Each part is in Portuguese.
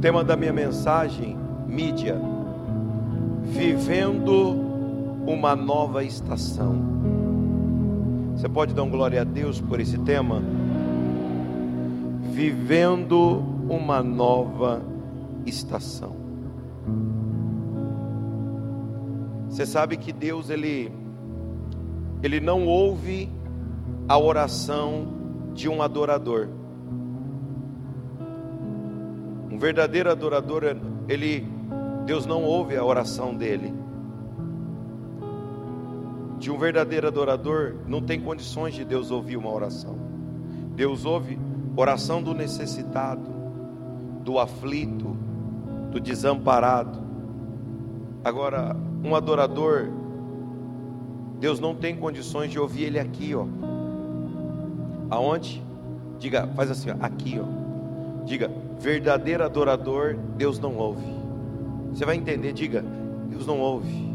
tema da minha mensagem, mídia, vivendo uma nova estação. Você pode dar um glória a Deus por esse tema? Vivendo uma nova estação. Você sabe que Deus ele ele não ouve a oração de um adorador. Um verdadeiro adorador, ele Deus não ouve a oração dele. De um verdadeiro adorador, não tem condições de Deus ouvir uma oração. Deus ouve oração do necessitado, do aflito, do desamparado. Agora, um adorador, Deus não tem condições de ouvir ele aqui, ó. Aonde? Diga, faz assim, ó, aqui, ó. Diga, verdadeiro adorador, Deus não ouve. Você vai entender, diga, Deus não ouve.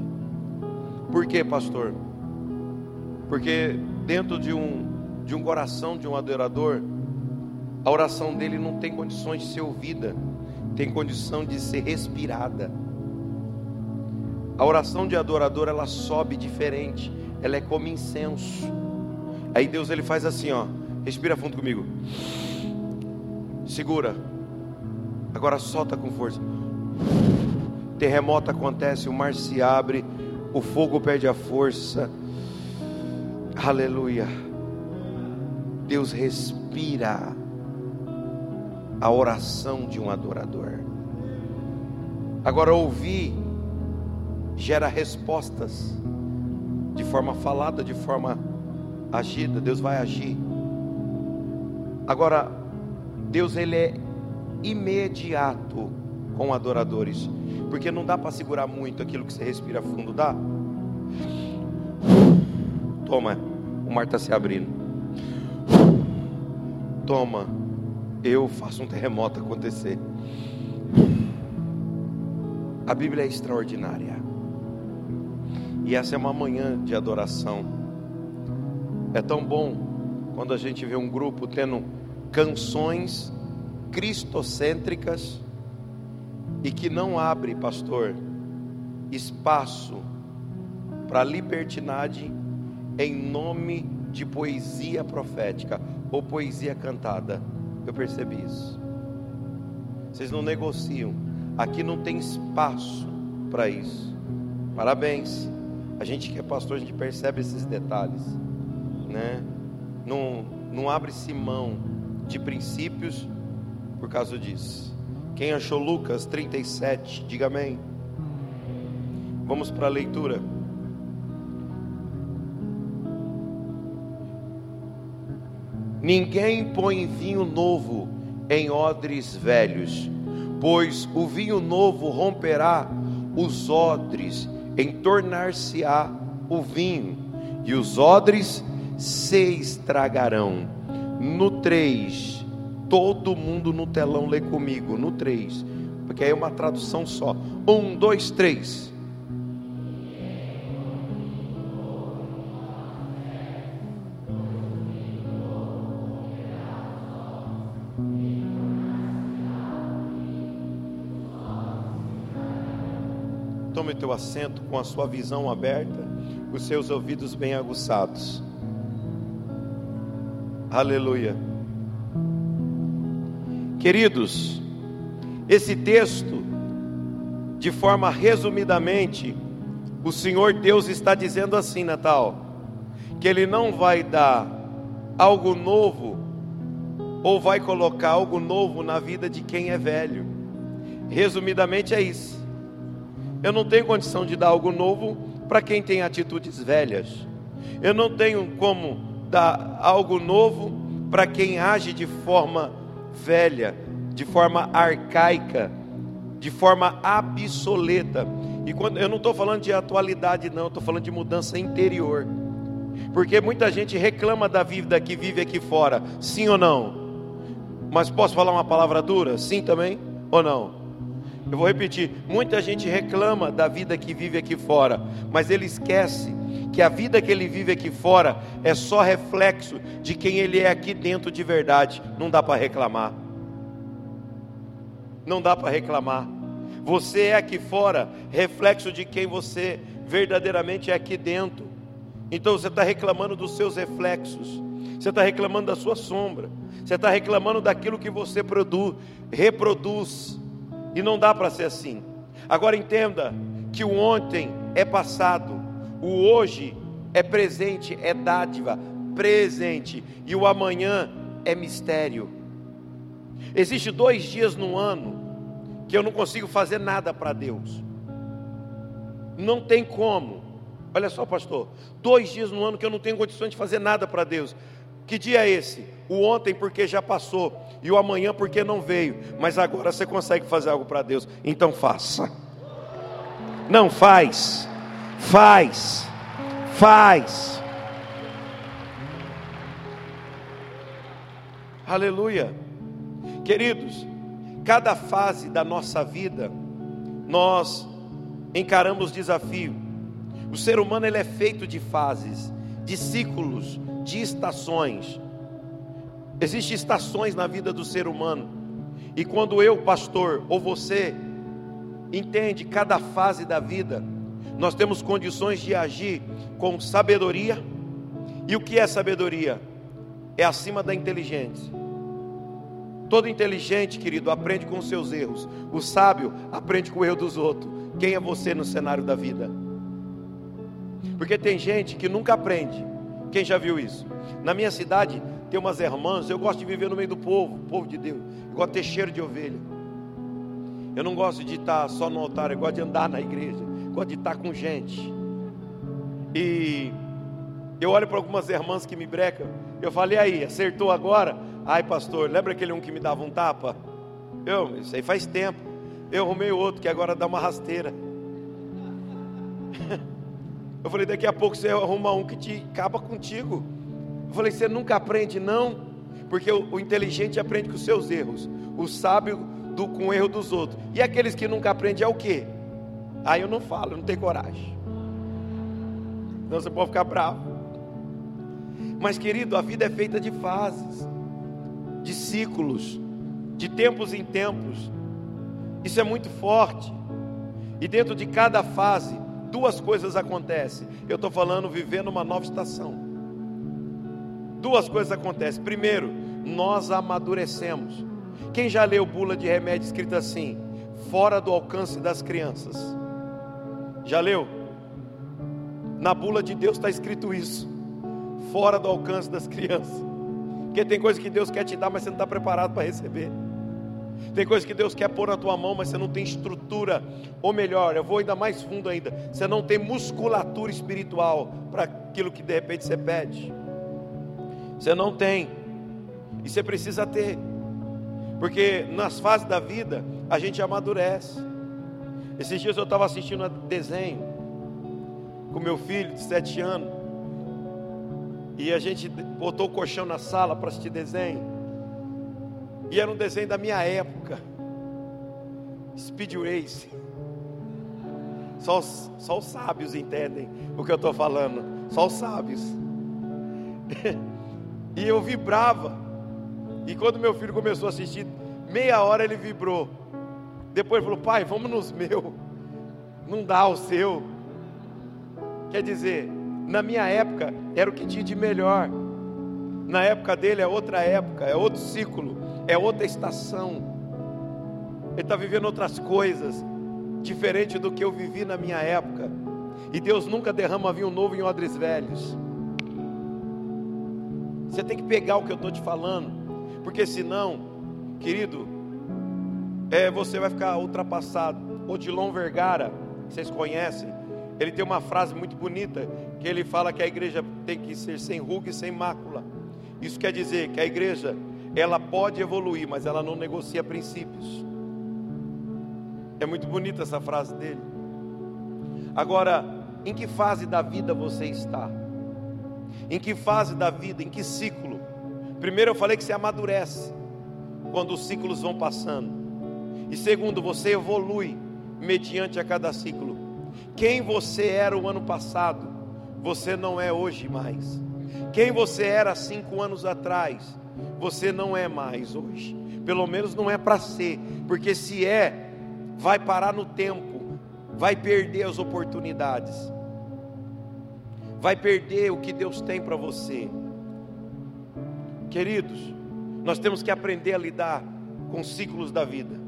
Por quê, pastor? Porque dentro de um de um coração de um adorador, a oração dele não tem condições de ser ouvida, tem condição de ser respirada. A oração de adorador ela sobe diferente, ela é como incenso. Aí Deus ele faz assim, ó, respira fundo comigo. Segura. Agora solta com força. Terremoto acontece, o mar se abre, o fogo perde a força. Aleluia. Deus respira a oração de um adorador. Agora ouvir gera respostas de forma falada, de forma agida. Deus vai agir. Agora, Deus ele é imediato com adoradores, porque não dá para segurar muito aquilo que você respira fundo, dá? Toma, o mar está se abrindo. Toma, eu faço um terremoto acontecer. A Bíblia é extraordinária. E essa é uma manhã de adoração. É tão bom quando a gente vê um grupo tendo canções cristocêntricas e que não abre, pastor, espaço para libertinagem em nome de poesia profética ou poesia cantada. Eu percebi isso. Vocês não negociam. Aqui não tem espaço para isso. Parabéns. A gente que é pastor, a gente percebe esses detalhes, né? Não, não abre-se mão de princípios por causa disso. Quem achou Lucas 37, diga amém. Vamos para a leitura. Ninguém põe vinho novo em odres velhos, pois o vinho novo romperá os odres em tornar-se-á o vinho, e os odres se estragarão. No 3, todo mundo no telão lê comigo, no 3, porque aí é uma tradução só. 1, 2, 3. Tome teu assento com a sua visão aberta, os seus ouvidos bem aguçados. Aleluia. Queridos, esse texto, de forma resumidamente, o Senhor Deus está dizendo assim, Natal, que Ele não vai dar algo novo, ou vai colocar algo novo na vida de quem é velho. Resumidamente é isso. Eu não tenho condição de dar algo novo para quem tem atitudes velhas. Eu não tenho como dar algo novo para quem age de forma velha, de forma arcaica, de forma obsoleta. E quando eu não estou falando de atualidade, não, estou falando de mudança interior. Porque muita gente reclama da vida que vive aqui fora, sim ou não? Mas posso falar uma palavra dura? Sim também ou não? Eu vou repetir: muita gente reclama da vida que vive aqui fora, mas ele esquece que a vida que ele vive aqui fora é só reflexo de quem ele é aqui dentro de verdade. Não dá para reclamar. não dá para reclamar. Você é aqui fora reflexo de quem você verdadeiramente é aqui dentro. Então você está reclamando dos seus reflexos, você está reclamando da sua sombra, você está reclamando daquilo que você produz, reproduz, e não dá para ser assim. Agora entenda que o ontem é passado, o hoje é presente, é dádiva, presente, e o amanhã é mistério. Existe dois dias no ano que eu não consigo fazer nada para Deus. Não tem como. Olha só, pastor, dois dias no ano que eu não tenho condições de fazer nada para Deus. Que dia é esse? O ontem porque já passou e o amanhã porque não veio. Mas agora você consegue fazer algo para Deus. Então faça. Não faz. Faz. Faz. Aleluia. Queridos, cada fase da nossa vida nós encaramos desafio. O ser humano ele é feito de fases, de ciclos, de estações. Existem estações na vida do ser humano. E quando eu, pastor, ou você entende cada fase da vida, nós temos condições de agir com sabedoria. E o que é sabedoria? É acima da inteligência. Todo inteligente, querido, aprende com os seus erros. O sábio aprende com o erro dos outros. Quem é você no cenário da vida? Porque tem gente que nunca aprende. Quem já viu isso? Na minha cidade tem umas irmãs, eu gosto de viver no meio do povo, povo de Deus. Eu gosto de ter cheiro de ovelha. Eu não gosto de estar só no altar, eu gosto de andar na igreja, gosto de estar com gente. E eu olho para algumas irmãs que me brecam, eu falei aí, acertou agora? Ai, pastor, lembra aquele um que me dava um tapa? Eu, isso aí faz tempo. Eu arrumei outro que agora dá uma rasteira. Eu falei, daqui a pouco você arruma um que te acaba contigo. Eu falei, você nunca aprende, não? Porque o, o inteligente aprende com os seus erros, o sábio do, com o erro dos outros. E aqueles que nunca aprendem é o quê? Aí eu não falo, eu não tenho coragem. Então você pode ficar bravo. Mas querido, a vida é feita de fases, de ciclos, de tempos em tempos. Isso é muito forte. E dentro de cada fase duas coisas acontecem. Eu estou falando vivendo uma nova estação. Duas coisas acontecem. Primeiro, nós amadurecemos. Quem já leu bula de remédio escrita assim? Fora do alcance das crianças. Já leu? Na bula de Deus está escrito isso. Fora do alcance das crianças. Porque tem coisa que Deus quer te dar, mas você não está preparado para receber. Tem coisas que Deus quer pôr na tua mão, mas você não tem estrutura. Ou melhor, eu vou ainda mais fundo ainda. Você não tem musculatura espiritual para aquilo que de repente você pede. Você não tem. E você precisa ter. Porque nas fases da vida a gente amadurece. Esses dias eu estava assistindo um desenho com meu filho de sete anos. E a gente botou o colchão na sala para assistir desenho. E era um desenho da minha época. Speed Race. Só os, só os sábios entendem o que eu estou falando. Só os sábios. e eu vibrava. E quando meu filho começou a assistir, meia hora ele vibrou. Depois falou: Pai, vamos nos meu. Não dá o seu. Quer dizer, na minha época era o que tinha de melhor. Na época dele é outra época, é outro ciclo é outra estação. Ele está vivendo outras coisas, diferente do que eu vivi na minha época. E Deus nunca derrama vinho novo em odres velhos. Você tem que pegar o que eu estou te falando, porque senão, querido, é, você vai ficar ultrapassado. Odilon Vergara, vocês conhecem, ele tem uma frase muito bonita que ele fala que a igreja tem que ser sem ruga e sem mácula. Isso quer dizer que a igreja ela pode evoluir, mas ela não negocia princípios. É muito bonita essa frase dele. Agora, em que fase da vida você está? Em que fase da vida, em que ciclo? Primeiro eu falei que você amadurece quando os ciclos vão passando. E segundo, você evolui mediante a cada ciclo. Quem você era o ano passado, você não é hoje mais. Quem você era cinco anos atrás, você não é mais hoje. Pelo menos não é para ser, porque se é, vai parar no tempo, vai perder as oportunidades, vai perder o que Deus tem para você. Queridos, nós temos que aprender a lidar com ciclos da vida.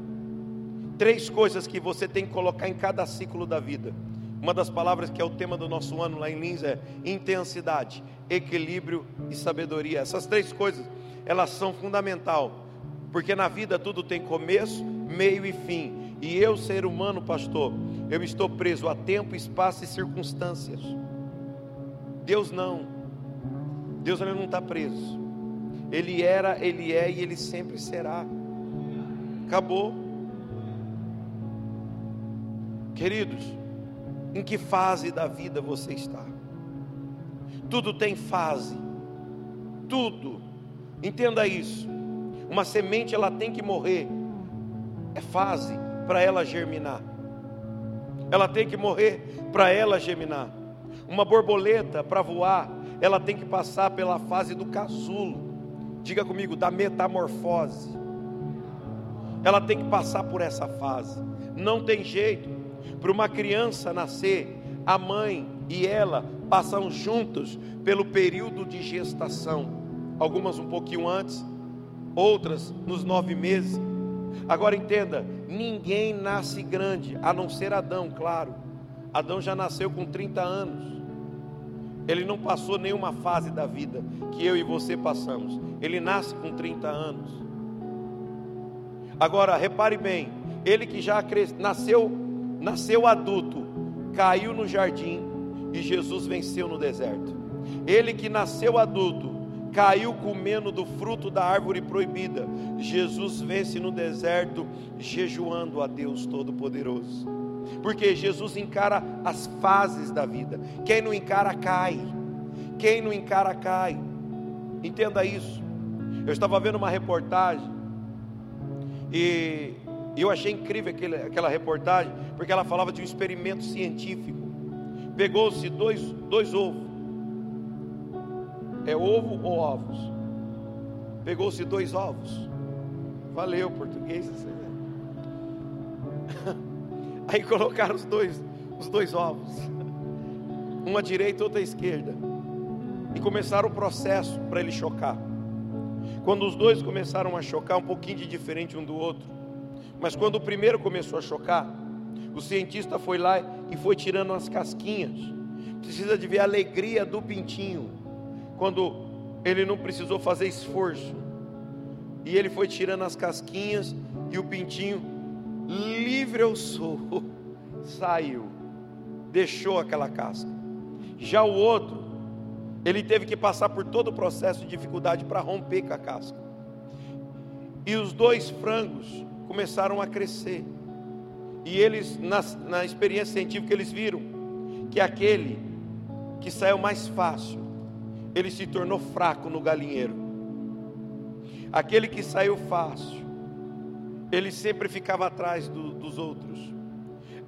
Três coisas que você tem que colocar em cada ciclo da vida. Uma das palavras que é o tema do nosso ano lá em Lins é intensidade, equilíbrio e sabedoria. Essas três coisas, elas são fundamental, porque na vida tudo tem começo, meio e fim. E eu, ser humano, pastor, eu estou preso a tempo, espaço e circunstâncias. Deus não. Deus ele não está preso. Ele era, ele é e ele sempre será. Acabou. Queridos, em que fase da vida você está? Tudo tem fase. Tudo. Entenda isso. Uma semente ela tem que morrer. É fase para ela germinar. Ela tem que morrer para ela germinar. Uma borboleta para voar, ela tem que passar pela fase do casulo. Diga comigo, da metamorfose. Ela tem que passar por essa fase. Não tem jeito. Para uma criança nascer, a mãe e ela passam juntos pelo período de gestação. Algumas um pouquinho antes, outras nos nove meses. Agora entenda: ninguém nasce grande, a não ser Adão, claro. Adão já nasceu com 30 anos. Ele não passou nenhuma fase da vida que eu e você passamos. Ele nasce com 30 anos. Agora, repare bem: ele que já nasceu, nasceu adulto, caiu no jardim e Jesus venceu no deserto. Ele que nasceu adulto, caiu comendo do fruto da árvore proibida. Jesus vence no deserto, jejuando a Deus Todo-Poderoso. Porque Jesus encara as fases da vida. Quem não encara, cai. Quem não encara, cai. Entenda isso. Eu estava vendo uma reportagem e eu achei incrível aquele, aquela reportagem, porque ela falava de um experimento científico. Pegou-se dois, dois ovos é ovo ou ovos? Pegou-se dois ovos. Valeu, português. Aí colocaram os dois, os dois ovos. Um à direita, outro à esquerda. E começaram o processo para ele chocar. Quando os dois começaram a chocar, um pouquinho de diferente um do outro. Mas quando o primeiro começou a chocar, o cientista foi lá e foi tirando as casquinhas. Precisa de ver a alegria do pintinho quando ele não precisou fazer esforço. E ele foi tirando as casquinhas e o pintinho, livre eu sou, saiu, deixou aquela casca. Já o outro, ele teve que passar por todo o processo de dificuldade para romper com a casca. E os dois frangos começaram a crescer. E eles, na, na experiência científica, eles viram que aquele que saiu mais fácil ele se tornou fraco no galinheiro. Aquele que saiu fácil, ele sempre ficava atrás do, dos outros.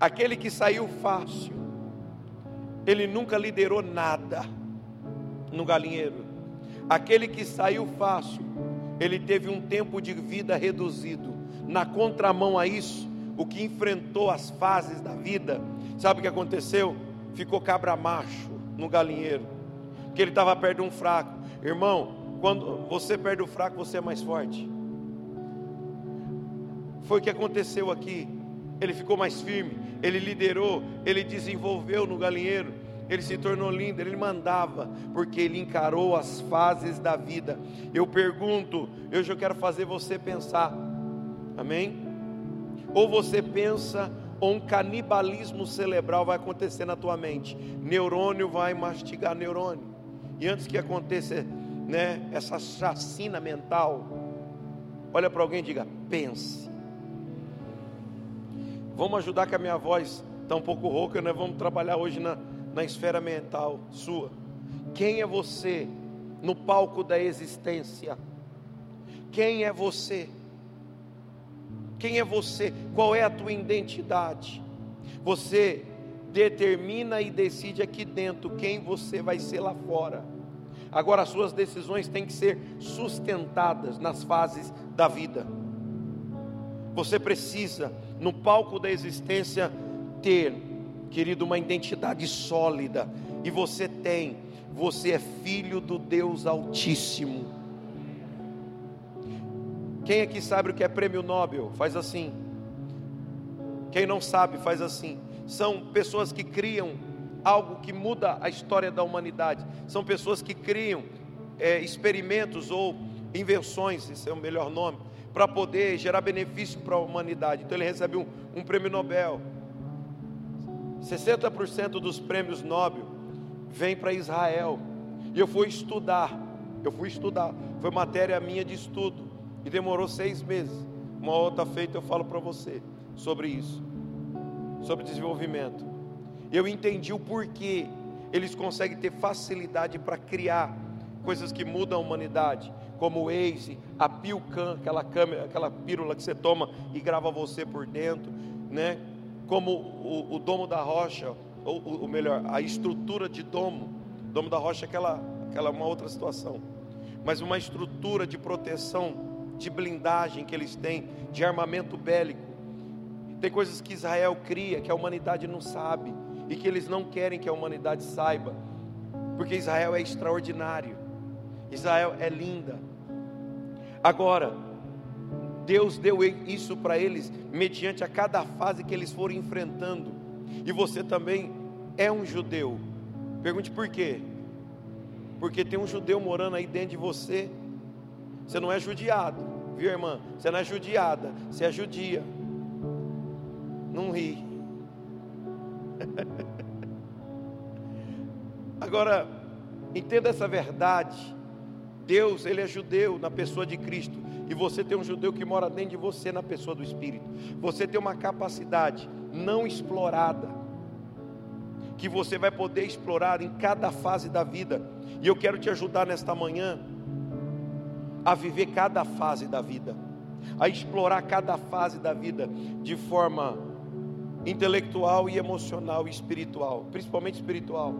Aquele que saiu fácil, ele nunca liderou nada no galinheiro. Aquele que saiu fácil, ele teve um tempo de vida reduzido. Na contramão a isso, o que enfrentou as fases da vida, sabe o que aconteceu? Ficou cabra macho no galinheiro que ele estava perto de um fraco. Irmão, quando você perde o fraco, você é mais forte. Foi o que aconteceu aqui. Ele ficou mais firme, ele liderou, ele desenvolveu no galinheiro, ele se tornou lindo, ele mandava, porque ele encarou as fases da vida. Eu pergunto, eu já quero fazer você pensar, amém? Ou você pensa, ou um canibalismo cerebral vai acontecer na tua mente, neurônio vai mastigar neurônio. E antes que aconteça, né, essa chacina mental, olha para alguém e diga: pense. Vamos ajudar que a minha voz está um pouco rouca, nós vamos trabalhar hoje na, na esfera mental sua. Quem é você no palco da existência? Quem é você? Quem é você? Qual é a tua identidade? Você determina e decide aqui dentro quem você vai ser lá fora. Agora, as suas decisões têm que ser sustentadas nas fases da vida. Você precisa, no palco da existência, ter, querido, uma identidade sólida. E você tem, você é filho do Deus Altíssimo. Quem aqui sabe o que é prêmio Nobel? Faz assim. Quem não sabe, faz assim. São pessoas que criam algo que muda a história da humanidade. São pessoas que criam é, experimentos ou invenções, esse é o melhor nome, para poder gerar benefício para a humanidade. Então ele recebe um, um prêmio Nobel. 60% dos prêmios Nobel vem para Israel. E eu fui estudar. Eu fui estudar. Foi matéria minha de estudo. E demorou seis meses. Uma outra feita eu falo para você sobre isso. Sobre desenvolvimento. Eu entendi o porquê eles conseguem ter facilidade para criar coisas que mudam a humanidade, como o Waze, a Pilcan, aquela câmera, aquela pílula que você toma e grava você por dentro, né? Como o, o domo da rocha, ou, ou melhor, a estrutura de domo. Domo da rocha é aquela, aquela uma outra situação, mas uma estrutura de proteção, de blindagem que eles têm, de armamento bélico. Tem coisas que Israel cria que a humanidade não sabe e que eles não querem que a humanidade saiba, porque Israel é extraordinário, Israel é linda. Agora, Deus deu isso para eles mediante a cada fase que eles foram enfrentando, e você também é um judeu. Pergunte por quê? Porque tem um judeu morando aí dentro de você. Você não é judiado, viu, irmã? Você não é judiada, você é judia. Não ri. Agora, entenda essa verdade. Deus, ele é judeu na pessoa de Cristo, e você tem um judeu que mora dentro de você na pessoa do Espírito. Você tem uma capacidade não explorada, que você vai poder explorar em cada fase da vida. E eu quero te ajudar nesta manhã a viver cada fase da vida, a explorar cada fase da vida de forma intelectual e emocional e espiritual, principalmente espiritual.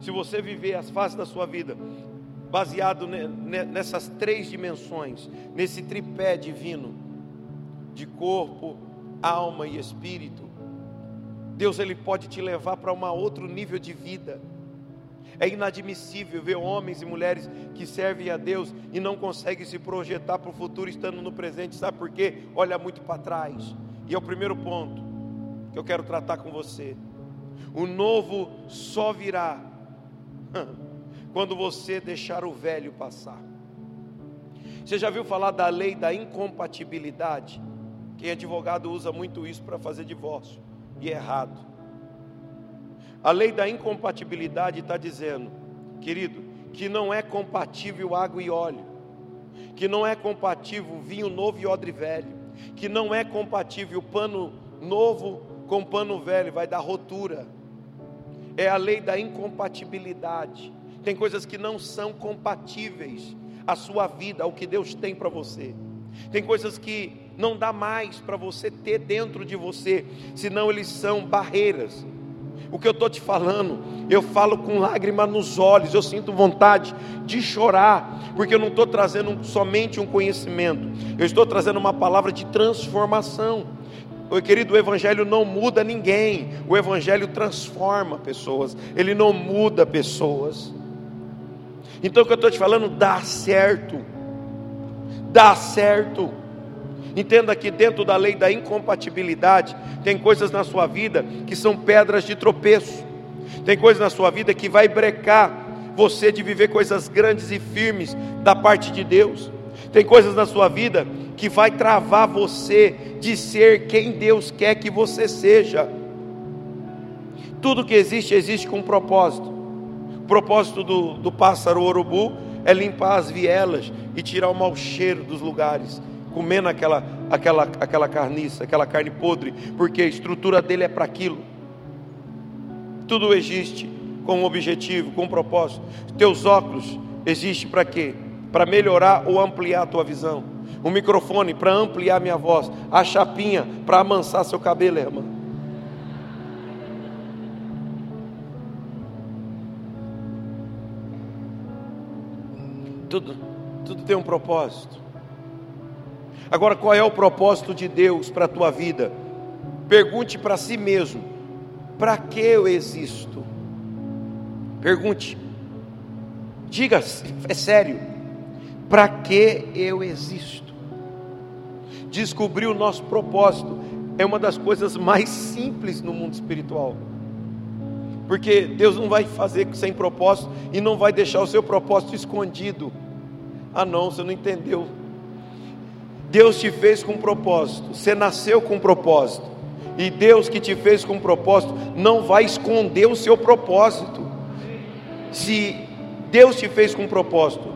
Se você viver as fases da sua vida baseado nessas três dimensões, nesse tripé divino de corpo, alma e espírito, Deus ele pode te levar para um outro nível de vida. É inadmissível ver homens e mulheres que servem a Deus e não conseguem se projetar para o futuro estando no presente, sabe por quê? Olha muito para trás. E é o primeiro ponto que eu quero tratar com você. O novo só virá quando você deixar o velho passar. Você já viu falar da lei da incompatibilidade? Quem é advogado usa muito isso para fazer divórcio, e é errado. A lei da incompatibilidade está dizendo, querido, que não é compatível água e óleo, que não é compatível vinho novo e odre velho, que não é compatível pano novo com pano velho, vai dar rotura. É a lei da incompatibilidade. Tem coisas que não são compatíveis à sua vida, ao que Deus tem para você. Tem coisas que não dá mais para você ter dentro de você, senão eles são barreiras. O que eu estou te falando, eu falo com lágrima nos olhos, eu sinto vontade de chorar, porque eu não estou trazendo somente um conhecimento, eu estou trazendo uma palavra de transformação. O querido, o Evangelho não muda ninguém, o Evangelho transforma pessoas, ele não muda pessoas. Então o que eu estou te falando dá certo, dá certo. Entenda que dentro da lei da incompatibilidade, tem coisas na sua vida que são pedras de tropeço, tem coisas na sua vida que vai brecar você de viver coisas grandes e firmes da parte de Deus, tem coisas na sua vida que vai travar você de ser quem Deus quer que você seja. Tudo que existe, existe com um propósito. O propósito do, do pássaro urubu é limpar as vielas e tirar o mau cheiro dos lugares, comendo aquela, aquela, aquela carniça, aquela carne podre, porque a estrutura dele é para aquilo. Tudo existe com um objetivo, com um propósito. Teus óculos existem para quê? Para melhorar ou ampliar a tua visão. O microfone para ampliar minha voz. A chapinha para amansar seu cabelo, irmã. Tudo, tudo tem um propósito. Agora, qual é o propósito de Deus para a tua vida? Pergunte para si mesmo: para que eu existo? Pergunte, diga, é sério, para que eu existo? Descobrir o nosso propósito é uma das coisas mais simples no mundo espiritual. Porque Deus não vai fazer sem propósito e não vai deixar o seu propósito escondido. Ah, não, você não entendeu. Deus te fez com propósito, você nasceu com propósito. E Deus que te fez com propósito não vai esconder o seu propósito. Se Deus te fez com propósito,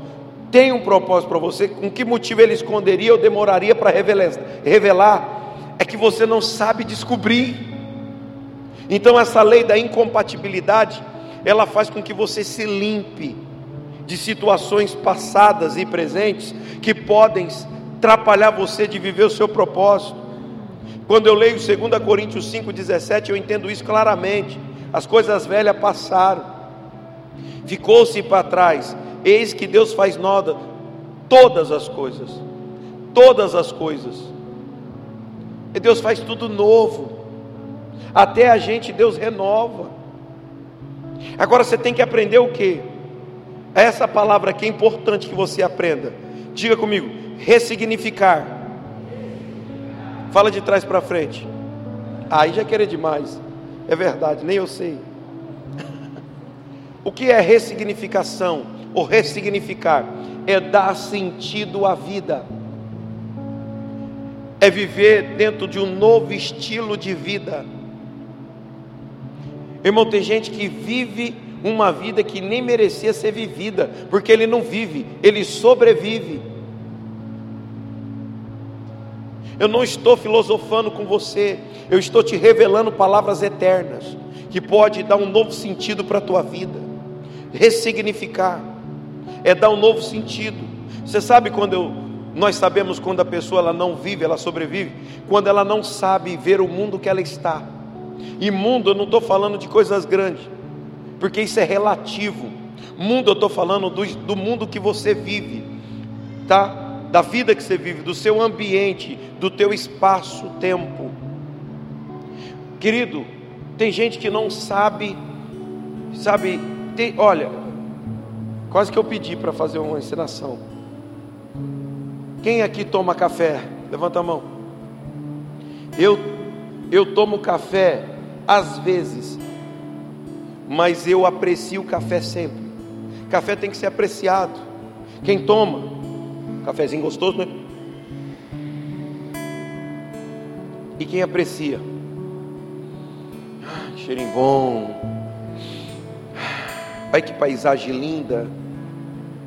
tem um propósito para você, com que motivo ele esconderia ou demoraria para revelar? É que você não sabe descobrir. Então essa lei da incompatibilidade, ela faz com que você se limpe de situações passadas e presentes que podem atrapalhar você de viver o seu propósito. Quando eu leio 2 Coríntios 5,17, eu entendo isso claramente. As coisas velhas passaram, ficou-se para trás, eis que Deus faz nova todas as coisas, todas as coisas. E Deus faz tudo novo. Até a gente Deus renova. Agora você tem que aprender o que? Essa palavra aqui é importante que você aprenda. Diga comigo, ressignificar. Fala de trás para frente. Aí já querer demais. É verdade, nem eu sei. o que é ressignificação ou ressignificar? É dar sentido à vida. É viver dentro de um novo estilo de vida Irmão, tem gente que vive uma vida que nem merecia ser vivida, porque ele não vive, ele sobrevive. Eu não estou filosofando com você, eu estou te revelando palavras eternas que pode dar um novo sentido para a tua vida. Ressignificar é dar um novo sentido. Você sabe quando eu, nós sabemos quando a pessoa ela não vive, ela sobrevive, quando ela não sabe ver o mundo que ela está. E mundo, eu não estou falando de coisas grandes, porque isso é relativo. Mundo, eu estou falando do, do mundo que você vive, tá? Da vida que você vive, do seu ambiente, do teu espaço-tempo. Querido, tem gente que não sabe, sabe, tem, olha, quase que eu pedi para fazer uma encenação. Quem aqui toma café? Levanta a mão. Eu, eu tomo café às vezes, mas eu aprecio o café sempre. Café tem que ser apreciado. Quem toma, cafezinho gostoso, né? E quem aprecia, ah, cheirinho bom. Olha que paisagem linda.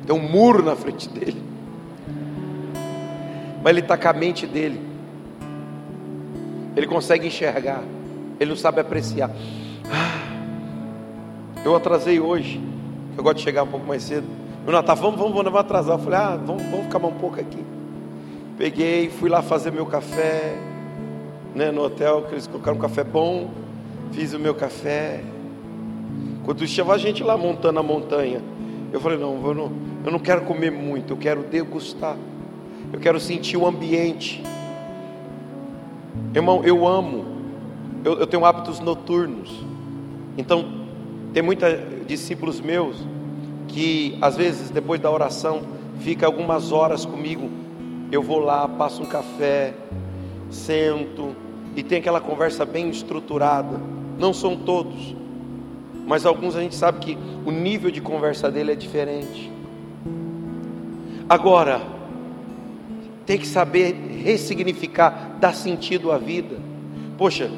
Tem um muro na frente dele. Mas ele está com a mente dele. Ele consegue enxergar ele não sabe apreciar. Ah, eu atrasei hoje, eu gosto de chegar um pouco mais cedo. No Natal, vamos, vamos, vamos atrasar. Eu falei, ah, vamos, vamos ficar mais um pouco aqui. Peguei, fui lá fazer meu café, né, no hotel, que eles colocaram um café bom. Fiz o meu café. Quando chegou a gente lá montando a montanha, eu falei, não, eu não, eu não quero comer muito, eu quero degustar. Eu quero sentir o ambiente. Irmão, eu amo eu, eu tenho hábitos noturnos. Então, tem muitos discípulos meus que às vezes depois da oração fica algumas horas comigo. Eu vou lá, passo um café, sento e tem aquela conversa bem estruturada. Não são todos, mas alguns a gente sabe que o nível de conversa dele é diferente. Agora, tem que saber ressignificar, dar sentido à vida. Poxa,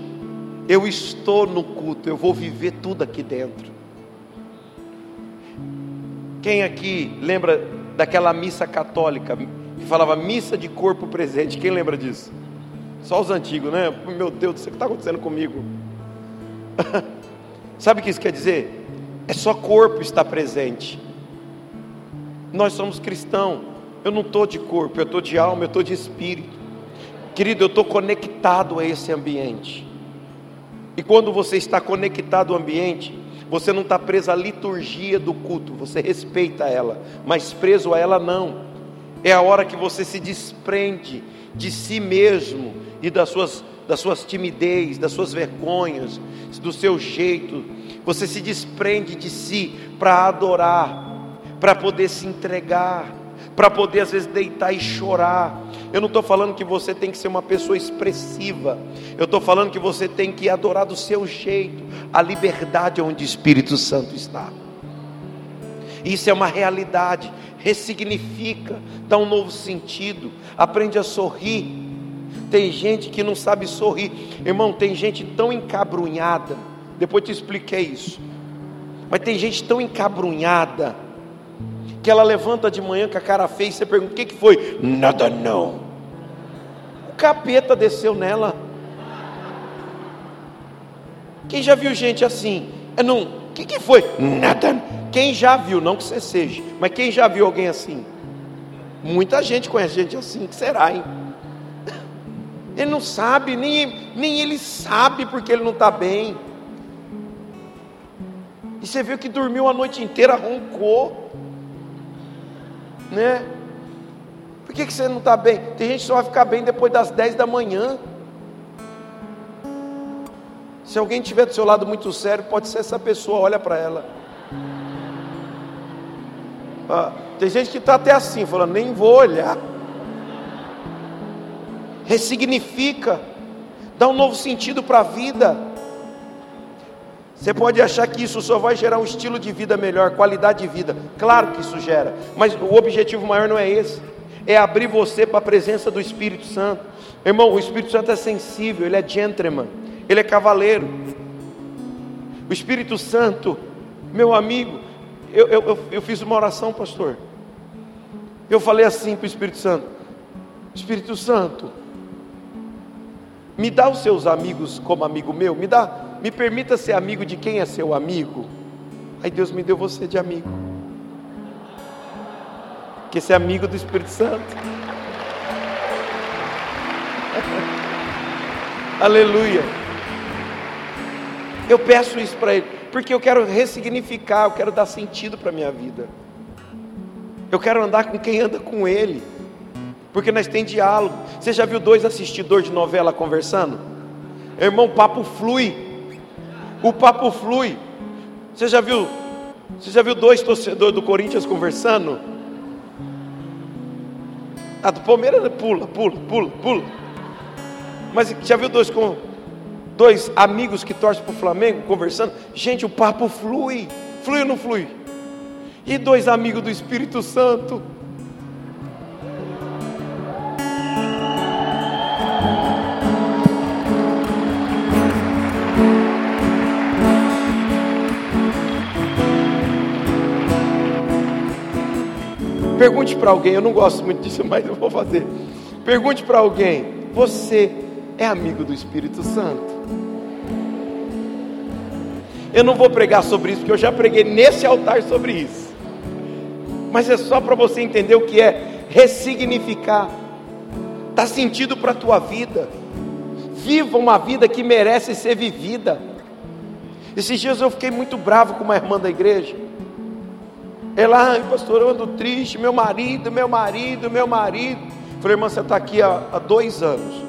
eu estou no culto, eu vou viver tudo aqui dentro. Quem aqui lembra daquela missa católica que falava missa de corpo presente? Quem lembra disso? Só os antigos, né? Meu Deus, o que está acontecendo comigo? Sabe o que isso quer dizer? É só corpo estar presente. Nós somos cristãos. Eu não estou de corpo, eu estou de alma, eu estou de espírito. Querido, eu estou conectado a esse ambiente. E quando você está conectado ao ambiente, você não está preso à liturgia do culto, você respeita ela, mas preso a ela não. É a hora que você se desprende de si mesmo e das suas, das suas timidez, das suas vergonhas, do seu jeito. Você se desprende de si para adorar, para poder se entregar, para poder às vezes deitar e chorar. Eu não estou falando que você tem que ser uma pessoa expressiva, eu estou falando que você tem que adorar do seu jeito, a liberdade onde o Espírito Santo está. Isso é uma realidade, ressignifica, dá um novo sentido, aprende a sorrir. Tem gente que não sabe sorrir, irmão. Tem gente tão encabrunhada. Depois te expliquei isso, mas tem gente tão encabrunhada que ela levanta de manhã com a cara feia e você pergunta: o que, foi? Nada não. O capeta desceu nela. Quem já viu gente assim? É não. O que, que foi? Nada. Quem já viu, não que você seja, mas quem já viu alguém assim? Muita gente conhece gente assim, que será, hein? Ele não sabe, nem, nem ele sabe porque ele não está bem. E você viu que dormiu a noite inteira, roncou, né? Por que, que você não está bem? Tem gente que só vai ficar bem depois das 10 da manhã. Se alguém tiver do seu lado muito sério, pode ser essa pessoa, olha para ela. Ah, tem gente que está até assim, falando, nem vou olhar. Ressignifica, dá um novo sentido para a vida. Você pode achar que isso só vai gerar um estilo de vida melhor, qualidade de vida. Claro que isso gera, mas o objetivo maior não é esse. É abrir você para a presença do Espírito Santo. Irmão, o Espírito Santo é sensível, ele é gentleman, ele é cavaleiro. O Espírito Santo, meu amigo, eu, eu, eu fiz uma oração, pastor. Eu falei assim para o Espírito Santo: Espírito Santo, me dá os seus amigos como amigo meu, me dá, me permita ser amigo de quem é seu amigo. Aí Deus me deu você de amigo. Que esse é amigo do Espírito Santo. Aleluia. Eu peço isso para ele porque eu quero ressignificar, eu quero dar sentido para a minha vida. Eu quero andar com quem anda com Ele, porque nós tem diálogo. Você já viu dois assistidores de novela conversando? Irmão, papo flui. O papo flui. Você já viu? Você já viu dois torcedores do Corinthians conversando? Ah, do Palmeiras pula, pula, pula, pula. Mas já viu dois com dois amigos que torcem para o Flamengo conversando. Gente, o papo flui. Flui ou não flui? E dois amigos do Espírito Santo. Pergunte para alguém, eu não gosto muito disso, mas eu vou fazer. Pergunte para alguém: você é amigo do Espírito Santo? Eu não vou pregar sobre isso, porque eu já preguei nesse altar sobre isso. Mas é só para você entender o que é ressignificar, dar sentido para a tua vida. Viva uma vida que merece ser vivida. Esses dias eu fiquei muito bravo com uma irmã da igreja. Ela, ai, pastor, eu ando triste, meu marido, meu marido, meu marido. Falei, irmã, você está aqui há, há dois anos.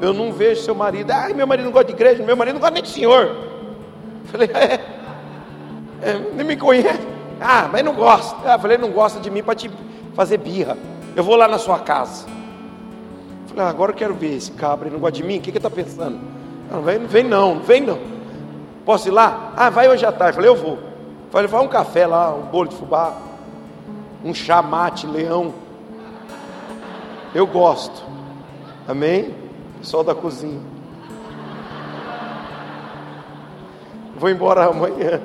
Eu não vejo seu marido. Ai, meu marido não gosta de igreja, meu marido não gosta nem de senhor. Falei, é, é, nem me conhece. Ah, mas não gosta. Ah, falei, não gosta de mim para te fazer birra. Eu vou lá na sua casa. Falei, ah, agora eu quero ver esse cabra, ele não gosta de mim, o que, ele está pensando? Não, vem, vem não, vem não. Posso ir lá? Ah, vai hoje à tarde. Falei, eu vou. Falei, vai um café lá, um bolo de fubá, um chá mate, leão. Eu gosto. Amém? Pessoal da cozinha. vou embora amanhã.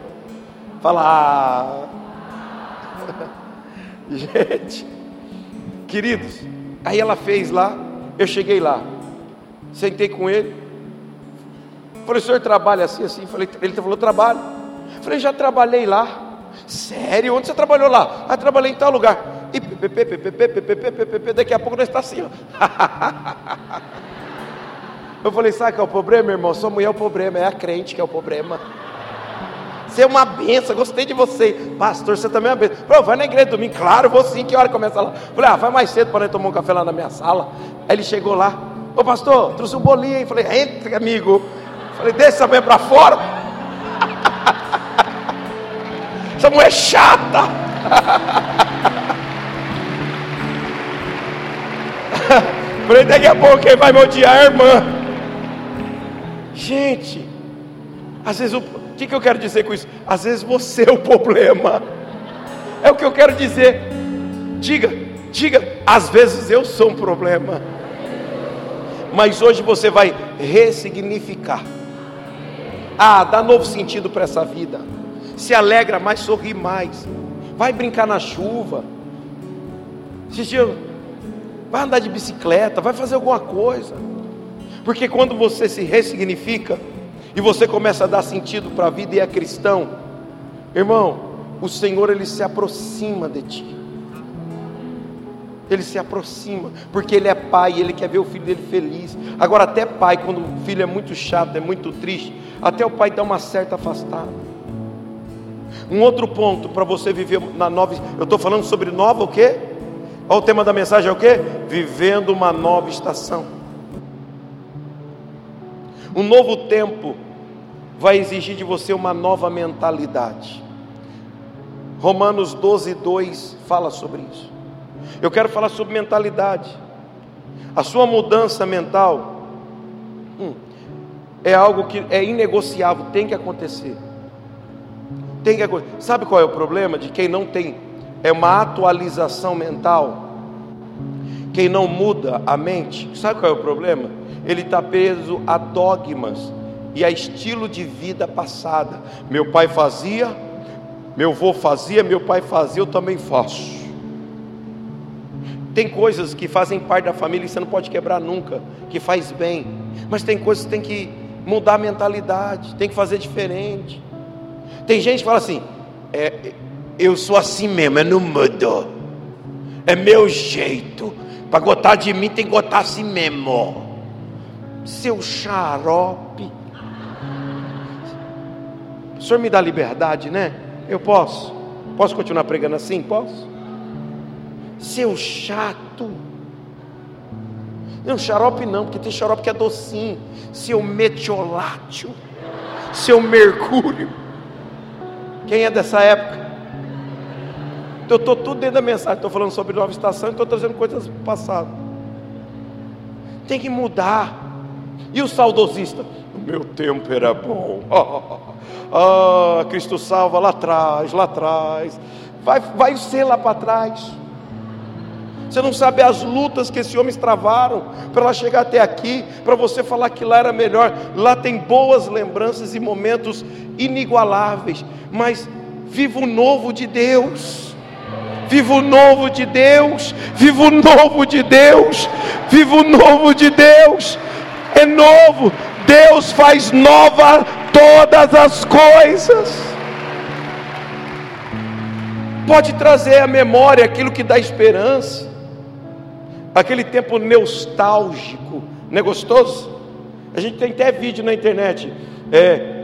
Fala, ah. gente, queridos, aí ela fez lá, eu cheguei lá, sentei com ele, falei, o senhor trabalha assim, assim? Falei, ele falou, trabalho. Falei, já trabalhei lá. Sério? Onde você trabalhou lá? Ah, trabalhei em tal lugar. E daqui a pouco nós está assim. Eu falei, sabe que é o problema, irmão? Sua mulher é o problema, é a crente que é o problema. Você é uma benção, gostei de você. Pastor, você também é uma benção. Falei, vai na igreja domingo, claro, vou sim, que hora começa lá? Falei, ah, vai mais cedo para nós tomar um café lá na minha sala. Aí ele chegou lá, ô pastor, trouxe um bolinho aí. Falei, entra, amigo. Falei, deixa essa mulher para fora. Mulher é chata. Falei, daqui a pouco quem vai me odiar é a irmã. Gente, às vezes o que, que eu quero dizer com isso? Às vezes você é o problema. É o que eu quero dizer. Diga, diga, às vezes eu sou um problema. Mas hoje você vai ressignificar. Ah, dá novo sentido para essa vida. Se alegra mais, sorri mais. Vai brincar na chuva. vai andar de bicicleta, vai fazer alguma coisa. Porque quando você se ressignifica e você começa a dar sentido para a vida e é cristão, irmão, o Senhor ele se aproxima de ti. Ele se aproxima, porque ele é pai, ele quer ver o filho dele feliz. Agora, até pai, quando o filho é muito chato, é muito triste, até o pai dá uma certa afastada. Um outro ponto para você viver na nova. Eu estou falando sobre nova o quê? Olha o tema da mensagem é o quê? Vivendo uma nova estação. Um novo tempo vai exigir de você uma nova mentalidade. Romanos 12, 2 fala sobre isso. Eu quero falar sobre mentalidade. A sua mudança mental hum, é algo que é inegociável, tem que acontecer. Tem que acontecer. Sabe qual é o problema de quem não tem? É uma atualização mental. Quem não muda a mente, sabe qual é o problema? Ele está preso a dogmas e a estilo de vida passada. Meu pai fazia, meu avô fazia, meu pai fazia, eu também faço. Tem coisas que fazem parte da família e você não pode quebrar nunca, que faz bem. Mas tem coisas que tem que mudar a mentalidade, tem que fazer diferente. Tem gente que fala assim: é, eu sou assim mesmo, eu não mudo. É meu jeito. Para gostar de mim tem que gostar assim mesmo. Seu xarope. O senhor me dá liberdade, né? Eu posso? Posso continuar pregando assim? Posso? Seu chato. Não, xarope não, porque tem xarope que é docinho. Seu metiolátil. Seu mercúrio. Quem é dessa época? Eu estou tudo dentro da mensagem. Estou falando sobre nova estação e estou trazendo coisas do passado. Tem que mudar. E o saudosista? O meu tempo era bom. Ah, Cristo salva lá atrás, lá atrás. Vai, vai ser lá para trás. Você não sabe as lutas que esses homens travaram para ela chegar até aqui, para você falar que lá era melhor. Lá tem boas lembranças e momentos inigualáveis, mas viva o novo de Deus. Viva o novo de Deus, viva o novo de Deus, viva o novo de Deus. É novo, Deus faz nova todas as coisas. Pode trazer à memória aquilo que dá esperança, aquele tempo nostálgico, não é gostoso? A gente tem até vídeo na internet, é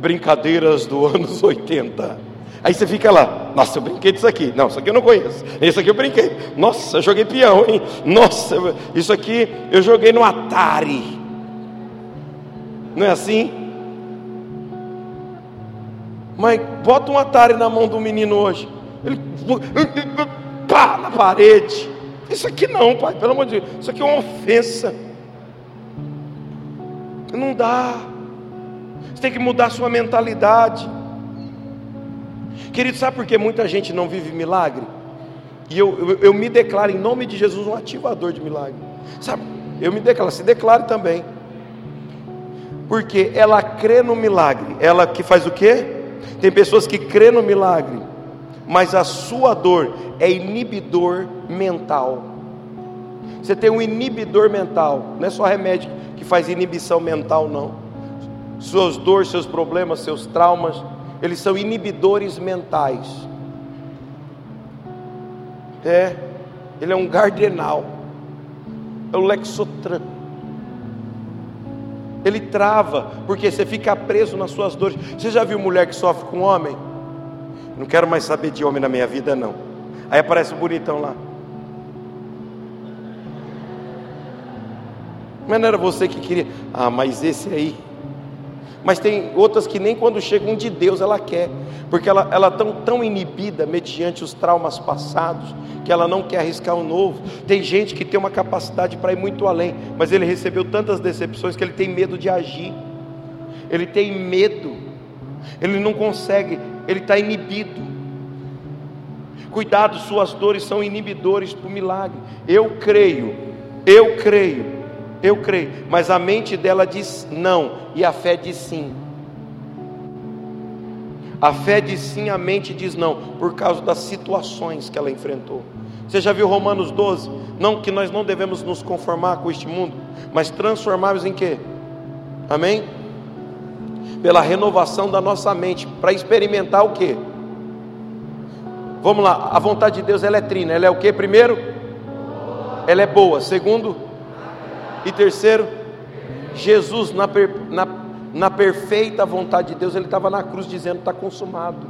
brincadeiras do anos 80. Aí você fica lá, nossa, eu brinquei disso aqui. Não, isso aqui eu não conheço. Esse aqui eu brinquei. Nossa, eu joguei peão, hein? Nossa, isso aqui eu joguei no Atari. Não é assim? Mas bota um Atari na mão do menino hoje. Ele pá na parede. Isso aqui não, pai, pelo amor de Deus. Isso aqui é uma ofensa. Não dá. Você tem que mudar sua mentalidade. Querido, sabe por que muita gente não vive milagre? E eu, eu, eu me declaro em nome de Jesus um ativador de milagre. Sabe? Eu me declaro, se declare também porque ela crê no milagre. Ela que faz o quê? Tem pessoas que crê no milagre, mas a sua dor é inibidor mental. Você tem um inibidor mental, não é só remédio que faz inibição mental, não. Suas dores, seus problemas, seus traumas, eles são inibidores mentais. É, ele é um gardenal, é o lexotran ele trava, porque você fica preso nas suas dores. Você já viu mulher que sofre com homem? Não quero mais saber de homem na minha vida, não. Aí aparece o bonitão lá. Mas não era você que queria. Ah, mas esse aí. Mas tem outras que nem quando chega um de Deus ela quer, porque ela ela tão tão inibida mediante os traumas passados que ela não quer arriscar o novo. Tem gente que tem uma capacidade para ir muito além, mas ele recebeu tantas decepções que ele tem medo de agir. Ele tem medo. Ele não consegue, ele está inibido. Cuidado, suas dores são inibidores para o milagre. Eu creio, eu creio eu creio, mas a mente dela diz não e a fé diz sim. A fé diz sim, a mente diz não, por causa das situações que ela enfrentou. Você já viu Romanos 12? Não que nós não devemos nos conformar com este mundo, mas transformarmos em quê? Amém? Pela renovação da nossa mente, para experimentar o quê? Vamos lá, a vontade de Deus ela é trina, ela é o que primeiro? Ela é boa. Segundo, e terceiro, Jesus, na, per, na, na perfeita vontade de Deus, ele estava na cruz dizendo: está consumado.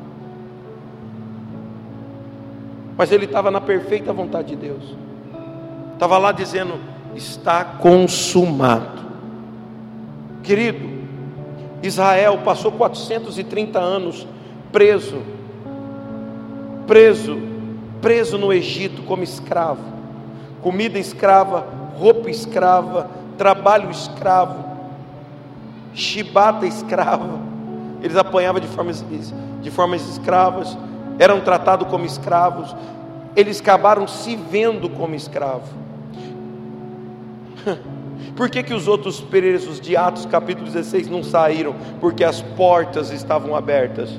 Mas ele estava na perfeita vontade de Deus, estava lá dizendo: está consumado. Querido, Israel passou 430 anos preso, preso, preso no Egito como escravo, comida escrava, roupa escrava, trabalho escravo, chibata escrava. Eles apanhavam de formas, de formas escravas, eram tratados como escravos, eles acabaram se vendo como escravo. Por que, que os outros presos de Atos capítulo 16 não saíram? Porque as portas estavam abertas,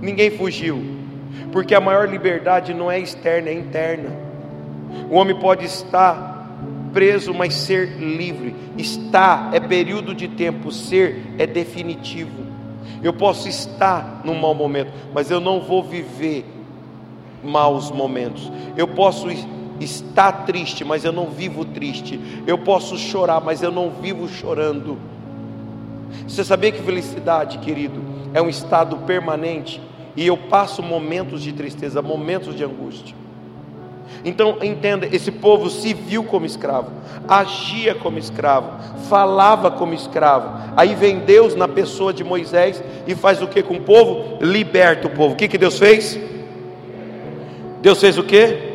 ninguém fugiu, porque a maior liberdade não é externa, é interna. O homem pode estar preso, mas ser livre. Está é período de tempo, ser é definitivo. Eu posso estar num mau momento, mas eu não vou viver maus momentos. Eu posso estar triste, mas eu não vivo triste. Eu posso chorar, mas eu não vivo chorando. Você sabia que felicidade, querido, é um estado permanente? E eu passo momentos de tristeza, momentos de angústia. Então entenda, esse povo se viu como escravo, agia como escravo, falava como escravo. Aí vem Deus na pessoa de Moisés e faz o que com o povo? Liberta o povo. O que, que Deus fez? Deus fez o que?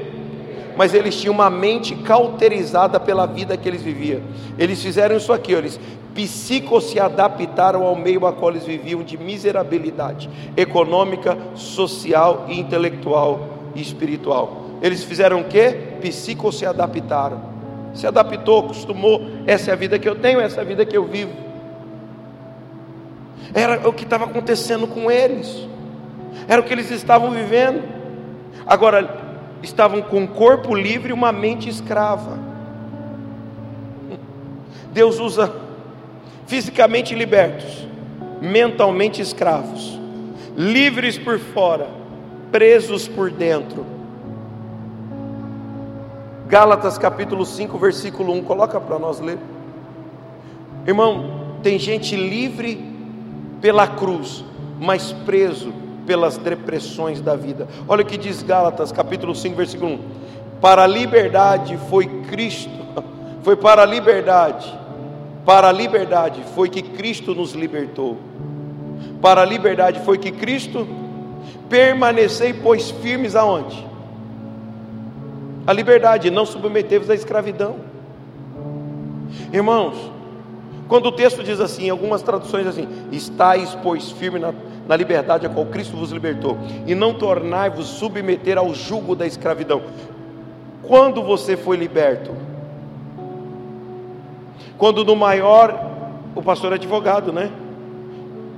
Mas eles tinham uma mente cauterizada pela vida que eles viviam. Eles fizeram isso aqui, eles psico se adaptaram ao meio a qual eles viviam de miserabilidade econômica, social, intelectual e espiritual. Eles fizeram o quê? Psico se adaptaram. Se adaptou, acostumou. Essa é a vida que eu tenho, essa é a vida que eu vivo. Era o que estava acontecendo com eles. Era o que eles estavam vivendo. Agora, estavam com o corpo livre e uma mente escrava. Deus usa fisicamente libertos, mentalmente escravos, livres por fora, presos por dentro Gálatas capítulo 5, versículo 1, coloca para nós ler. Irmão, tem gente livre pela cruz, mas preso pelas depressões da vida. Olha o que diz Gálatas capítulo 5, versículo 1. Para a liberdade foi Cristo, foi para a liberdade, para a liberdade foi que Cristo nos libertou. Para a liberdade foi que Cristo permanecei, pois firmes aonde? a liberdade, não submetei-vos à escravidão. Irmãos, quando o texto diz assim, algumas traduções assim, estáis, pois, firme na, na liberdade a qual Cristo vos libertou, e não tornai-vos submeter ao jugo da escravidão. Quando você foi liberto? Quando no maior, o pastor é advogado, né?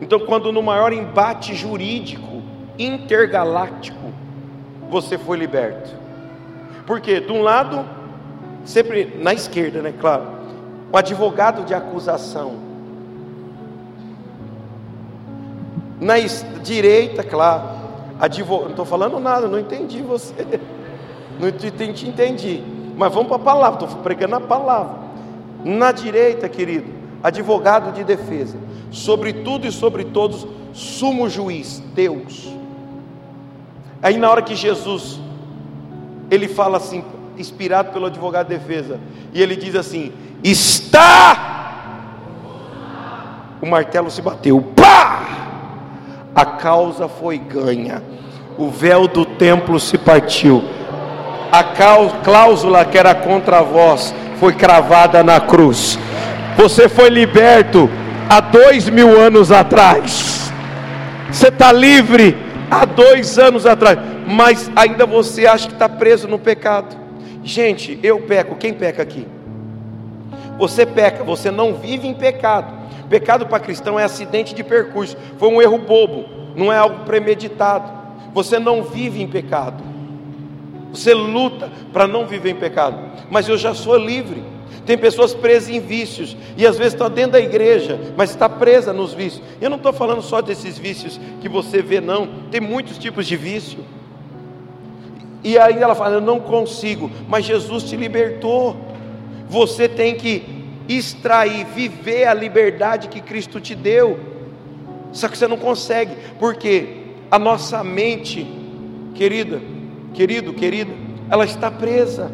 Então, quando no maior embate jurídico intergaláctico, você foi liberto. Porque de um lado, sempre na esquerda, né? Claro, o advogado de acusação. Na direita, claro, advogado. Não estou falando nada, não entendi você. Não te entendi. Mas vamos para a palavra, estou pregando a palavra. Na direita, querido, advogado de defesa. Sobre tudo e sobre todos, sumo juiz, Deus. Aí na hora que Jesus ele fala assim: inspirado pelo advogado de defesa. E ele diz assim: Está! O martelo se bateu. Pá! A causa foi ganha. O véu do templo se partiu. A cláusula que era contra vós foi cravada na cruz. Você foi liberto há dois mil anos atrás. Você está livre há dois anos atrás, mas ainda você acha que está preso no pecado. Gente, eu peco. Quem peca aqui? Você peca, você não vive em pecado. Pecado para cristão é acidente de percurso, foi um erro bobo, não é algo premeditado. Você não vive em pecado. Você luta para não viver em pecado. Mas eu já sou livre. Tem pessoas presas em vícios e às vezes estão dentro da igreja, mas está presa nos vícios. Eu não estou falando só desses vícios que você vê, não. Tem muitos tipos de vício. E aí ela fala: Eu não consigo, mas Jesus te libertou. Você tem que extrair, viver a liberdade que Cristo te deu. Só que você não consegue, porque a nossa mente, querida, querido, querida, ela está presa.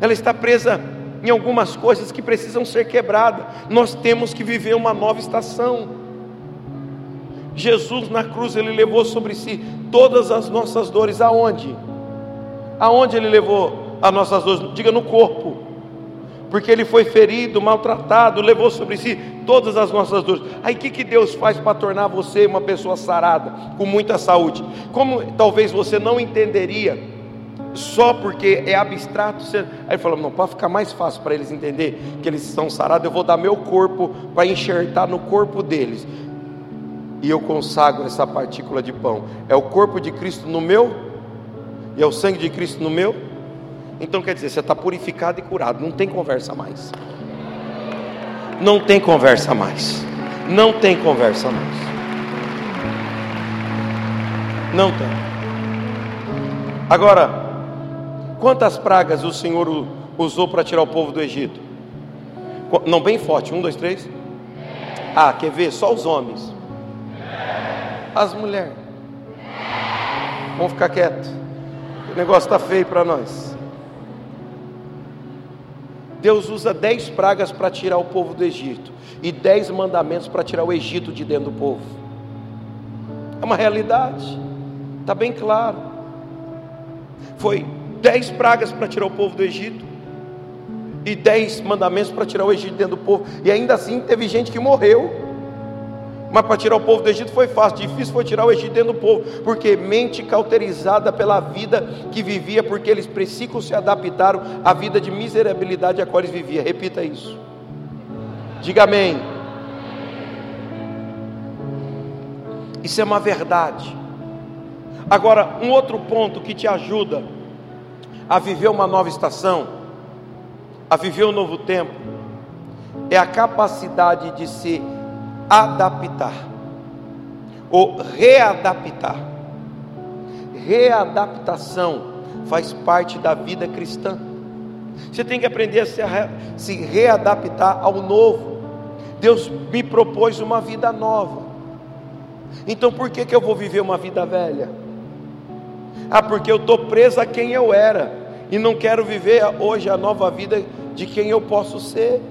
Ela está presa em algumas coisas que precisam ser quebradas. Nós temos que viver uma nova estação. Jesus na cruz ele levou sobre si todas as nossas dores. Aonde? Aonde ele levou as nossas dores? Diga no corpo. Porque ele foi ferido, maltratado, levou sobre si todas as nossas dores. Aí o que, que Deus faz para tornar você uma pessoa sarada, com muita saúde? Como talvez você não entenderia só porque é abstrato. Aí ele falou: não, para ficar mais fácil para eles entender que eles estão sarados, eu vou dar meu corpo para enxertar no corpo deles. E eu consagro essa partícula de pão. É o corpo de Cristo no meu, e é o sangue de Cristo no meu. Então quer dizer, você está purificado e curado, não tem conversa mais. Não tem conversa mais. Não tem conversa mais. Não tem. Agora, Quantas pragas o Senhor usou para tirar o povo do Egito? Não, bem forte. Um, dois, três. Ah, quer ver? Só os homens. As mulheres. Vamos ficar quieto. O negócio está feio para nós. Deus usa dez pragas para tirar o povo do Egito e dez mandamentos para tirar o Egito de dentro do povo. É uma realidade. Está bem claro. Foi dez pragas para tirar o povo do Egito, e dez mandamentos para tirar o Egito dentro do povo, e ainda assim teve gente que morreu. Mas para tirar o povo do Egito foi fácil, difícil foi tirar o Egito dentro do povo, porque mente cauterizada pela vida que vivia, porque eles precisam se adaptaram à vida de miserabilidade a qual eles viviam. Repita isso. Diga amém. Isso é uma verdade. Agora, um outro ponto que te ajuda a viver uma nova estação, a viver um novo tempo, é a capacidade de se adaptar ou readaptar. Readaptação faz parte da vida cristã. Você tem que aprender a se, se readaptar ao novo. Deus me propôs uma vida nova. Então por que, que eu vou viver uma vida velha? Ah, porque eu estou preso a quem eu era e não quero viver hoje a nova vida de quem eu posso ser.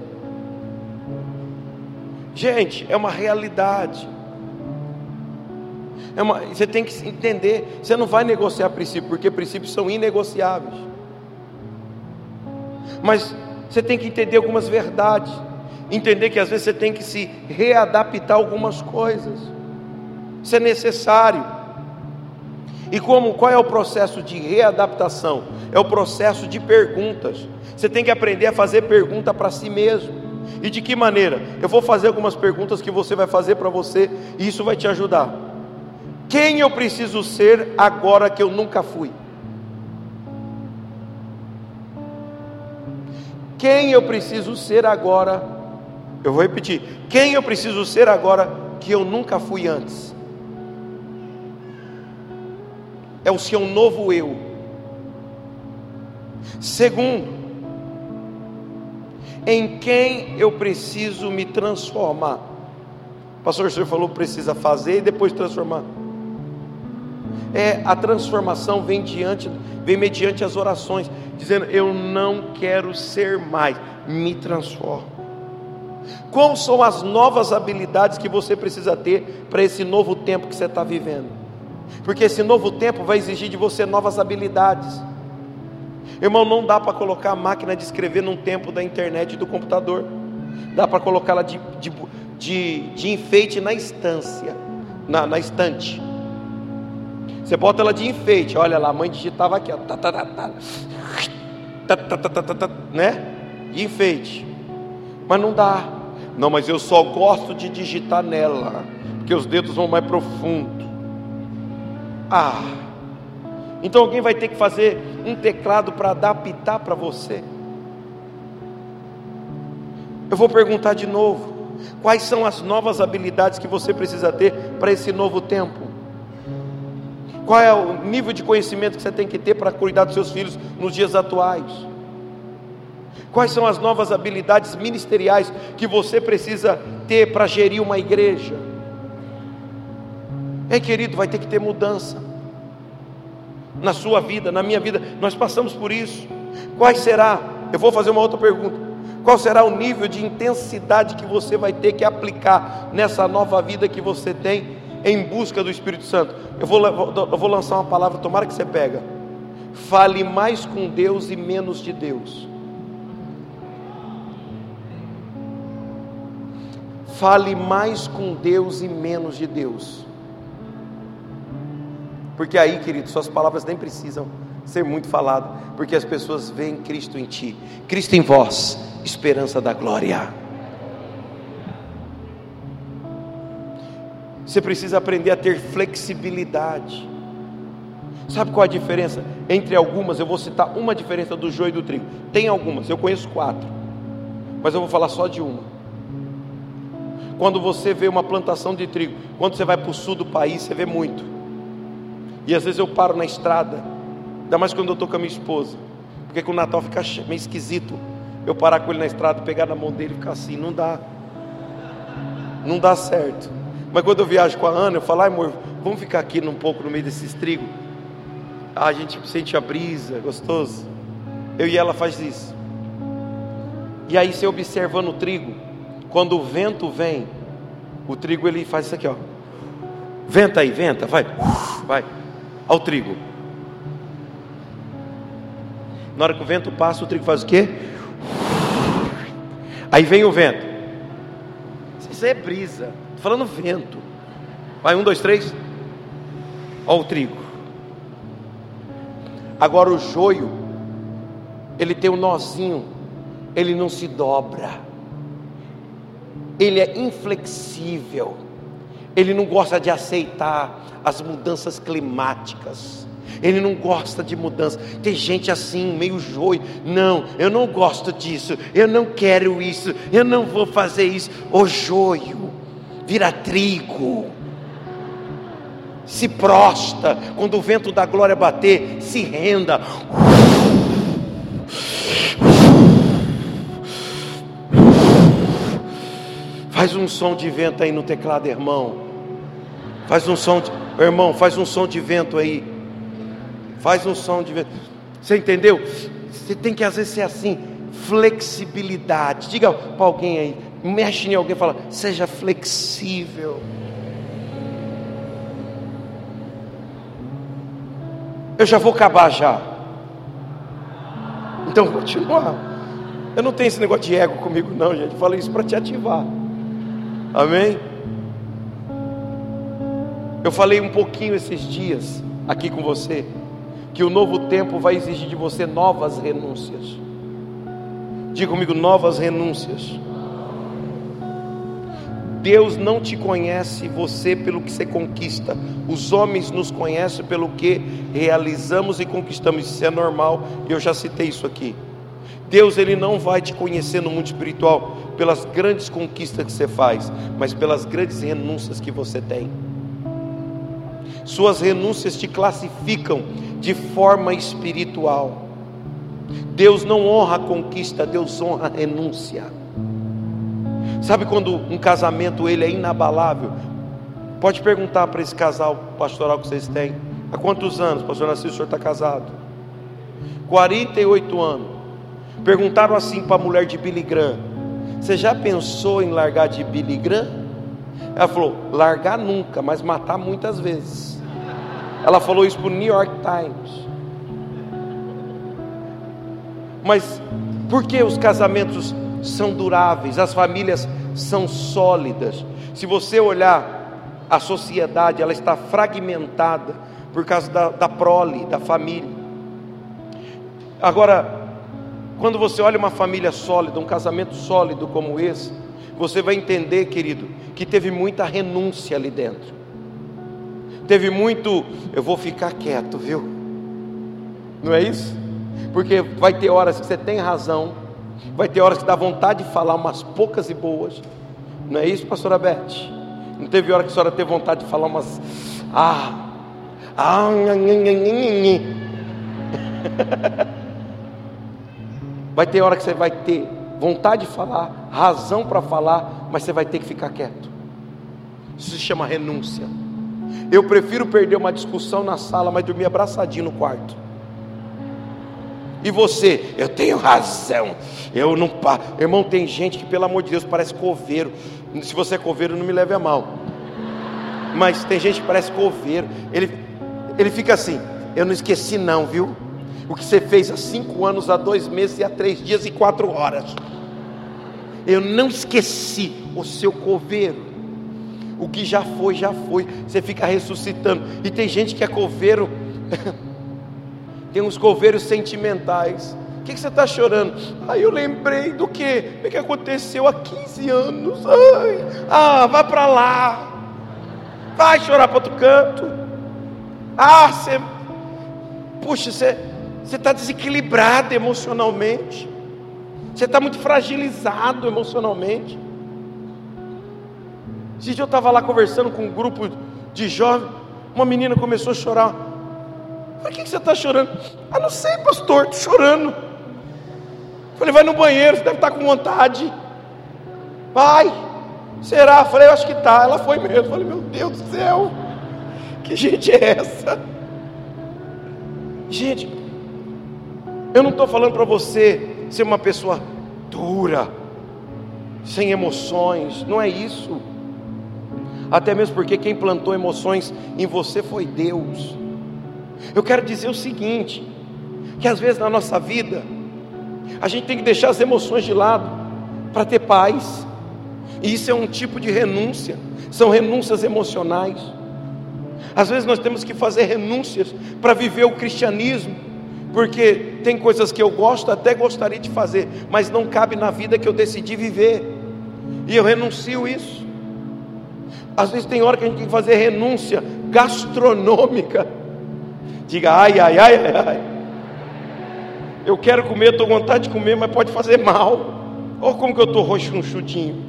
Gente, é uma realidade. É uma, você tem que entender. Você não vai negociar princípios, porque princípios são inegociáveis. Mas você tem que entender algumas verdades. Entender que às vezes você tem que se readaptar a algumas coisas. Isso é necessário. E como qual é o processo de readaptação? É o processo de perguntas. Você tem que aprender a fazer pergunta para si mesmo. E de que maneira? Eu vou fazer algumas perguntas que você vai fazer para você e isso vai te ajudar. Quem eu preciso ser agora que eu nunca fui? Quem eu preciso ser agora? Eu vou repetir. Quem eu preciso ser agora que eu nunca fui antes? é o seu novo eu. Segundo, em quem eu preciso me transformar. pastor, o senhor falou precisa fazer e depois transformar. É a transformação vem diante, vem mediante as orações, dizendo: eu não quero ser mais, me transforma. Quais são as novas habilidades que você precisa ter para esse novo tempo que você está vivendo? Porque esse novo tempo vai exigir de você novas habilidades. Irmão, não dá para colocar a máquina de escrever num tempo da internet e do computador. Dá para colocá-la de, de, de, de, enfeite na instância, na, na estante. Você bota ela de enfeite, olha lá, a mãe digitava aqui, ó, tá, tá, tá, tá, tá, tá, tá, tá, tá, né? De enfeite. Mas não dá. Não, mas eu só gosto de digitar nela, porque os dedos vão mais profundo. Ah, então alguém vai ter que fazer um teclado para adaptar para você. Eu vou perguntar de novo: quais são as novas habilidades que você precisa ter para esse novo tempo? Qual é o nível de conhecimento que você tem que ter para cuidar dos seus filhos nos dias atuais? Quais são as novas habilidades ministeriais que você precisa ter para gerir uma igreja? É, querido, vai ter que ter mudança na sua vida, na minha vida. Nós passamos por isso. Quais será? Eu vou fazer uma outra pergunta. Qual será o nível de intensidade que você vai ter que aplicar nessa nova vida que você tem em busca do Espírito Santo? Eu vou, eu vou lançar uma palavra, tomara que você pega. Fale mais com Deus e menos de Deus. Fale mais com Deus e menos de Deus. Porque aí, querido, suas palavras nem precisam ser muito faladas, porque as pessoas veem Cristo em ti, Cristo em vós, esperança da glória. Você precisa aprender a ter flexibilidade. Sabe qual a diferença entre algumas? Eu vou citar uma diferença do joio e do trigo. Tem algumas, eu conheço quatro, mas eu vou falar só de uma. Quando você vê uma plantação de trigo, quando você vai para o sul do país, você vê muito. E às vezes eu paro na estrada, ainda mais quando eu estou com a minha esposa, porque com o Natal fica meio esquisito. Eu parar com ele na estrada, pegar na mão dele e ficar assim, não dá. Não dá certo. Mas quando eu viajo com a Ana, eu falo, ai amor, vamos ficar aqui um pouco no meio desses trigos. Ah, a gente sente a brisa, gostoso. Eu e ela faz isso. E aí você observando o trigo, quando o vento vem, o trigo ele faz isso aqui, ó. Venta aí, venta, vai, vai, ao trigo. Na hora que o vento passa, o trigo faz o quê? Aí vem o vento. Isso é brisa. Estou falando vento. Vai, um, dois, três. Olha o trigo. Agora o joio, ele tem um nozinho, ele não se dobra ele é inflexível, ele não gosta de aceitar as mudanças climáticas. Ele não gosta de mudança. Tem gente assim, meio joio. Não, eu não gosto disso. Eu não quero isso. Eu não vou fazer isso. O joio vira trigo. Se prosta quando o vento da glória bater, se renda. Faz um som de vento aí no teclado, irmão. Faz um som, de... irmão, faz um som de vento aí. Faz um som de vento. Você entendeu? Você tem que às vezes ser assim, flexibilidade. Diga para alguém aí, mexe em alguém, fala, seja flexível. Eu já vou acabar já. Então continuar. Eu não tenho esse negócio de ego comigo, não, gente. Falei isso para te ativar. Amém? Eu falei um pouquinho esses dias aqui com você que o novo tempo vai exigir de você novas renúncias. Diga comigo, novas renúncias. Deus não te conhece você pelo que você conquista. Os homens nos conhecem pelo que realizamos e conquistamos. Isso é normal. Eu já citei isso aqui. Deus ele não vai te conhecer no mundo espiritual pelas grandes conquistas que você faz, mas pelas grandes renúncias que você tem. Suas renúncias te classificam de forma espiritual. Deus não honra a conquista, Deus honra a renúncia. Sabe quando um casamento ele é inabalável? Pode perguntar para esse casal pastoral que vocês têm Há quantos anos, pastor Nascimento, o senhor está casado? 48 anos. Perguntaram assim para a mulher de Billy Graham: Você já pensou em largar de Billy Graham? Ela falou: Largar nunca, mas matar muitas vezes. Ela falou isso para o New York Times. Mas por que os casamentos são duráveis, as famílias são sólidas? Se você olhar a sociedade, ela está fragmentada por causa da, da prole, da família. Agora, quando você olha uma família sólida, um casamento sólido como esse, você vai entender, querido, que teve muita renúncia ali dentro. Teve muito, eu vou ficar quieto, viu? Não é isso? Porque vai ter horas que você tem razão, vai ter horas que dá vontade de falar umas poucas e boas. Não é isso, pastora Beth? Não teve hora que a senhora teve vontade de falar umas. Ah! Ah! Vai ter hora que você vai ter vontade de falar, razão para falar, mas você vai ter que ficar quieto. Isso se chama renúncia. Eu prefiro perder uma discussão na sala, mas dormir abraçadinho no quarto. E você, eu tenho razão. Eu não. Irmão, tem gente que, pelo amor de Deus, parece coveiro. Se você é coveiro, não me leve a mal. Mas tem gente que parece coveiro. Ele, ele fica assim: Eu não esqueci, não, viu? O que você fez há cinco anos, há dois meses, e há três dias e quatro horas. Eu não esqueci o seu coveiro. O que já foi, já foi. Você fica ressuscitando. E tem gente que é coveiro. Tem uns coveiros sentimentais. O que, que você está chorando? Aí eu lembrei do que? O que aconteceu há 15 anos. Ai, ah, vai para lá. Vai chorar para outro canto. Ah, você. Puxa, você está desequilibrado emocionalmente. Você está muito fragilizado emocionalmente. Esse dia eu estava lá conversando com um grupo de jovens. Uma menina começou a chorar. Por que você está chorando? Ah, não sei, pastor, estou chorando. Falei, vai no banheiro, você deve estar tá com vontade. Vai. Será? Falei, eu acho que está. Ela foi mesmo. Falei, meu Deus do céu. Que gente é essa? Gente, eu não estou falando para você ser uma pessoa dura, sem emoções. Não é isso. Até mesmo porque quem plantou emoções em você foi Deus. Eu quero dizer o seguinte: que às vezes na nossa vida, a gente tem que deixar as emoções de lado para ter paz, e isso é um tipo de renúncia, são renúncias emocionais. Às vezes nós temos que fazer renúncias para viver o cristianismo, porque tem coisas que eu gosto, até gostaria de fazer, mas não cabe na vida que eu decidi viver, e eu renuncio isso. Às vezes tem hora que a gente tem que fazer renúncia gastronômica Diga ai, ai, ai, ai, ai. Eu quero comer, estou com vontade de comer, mas pode fazer mal. Olha como que eu estou roxo no chutinho.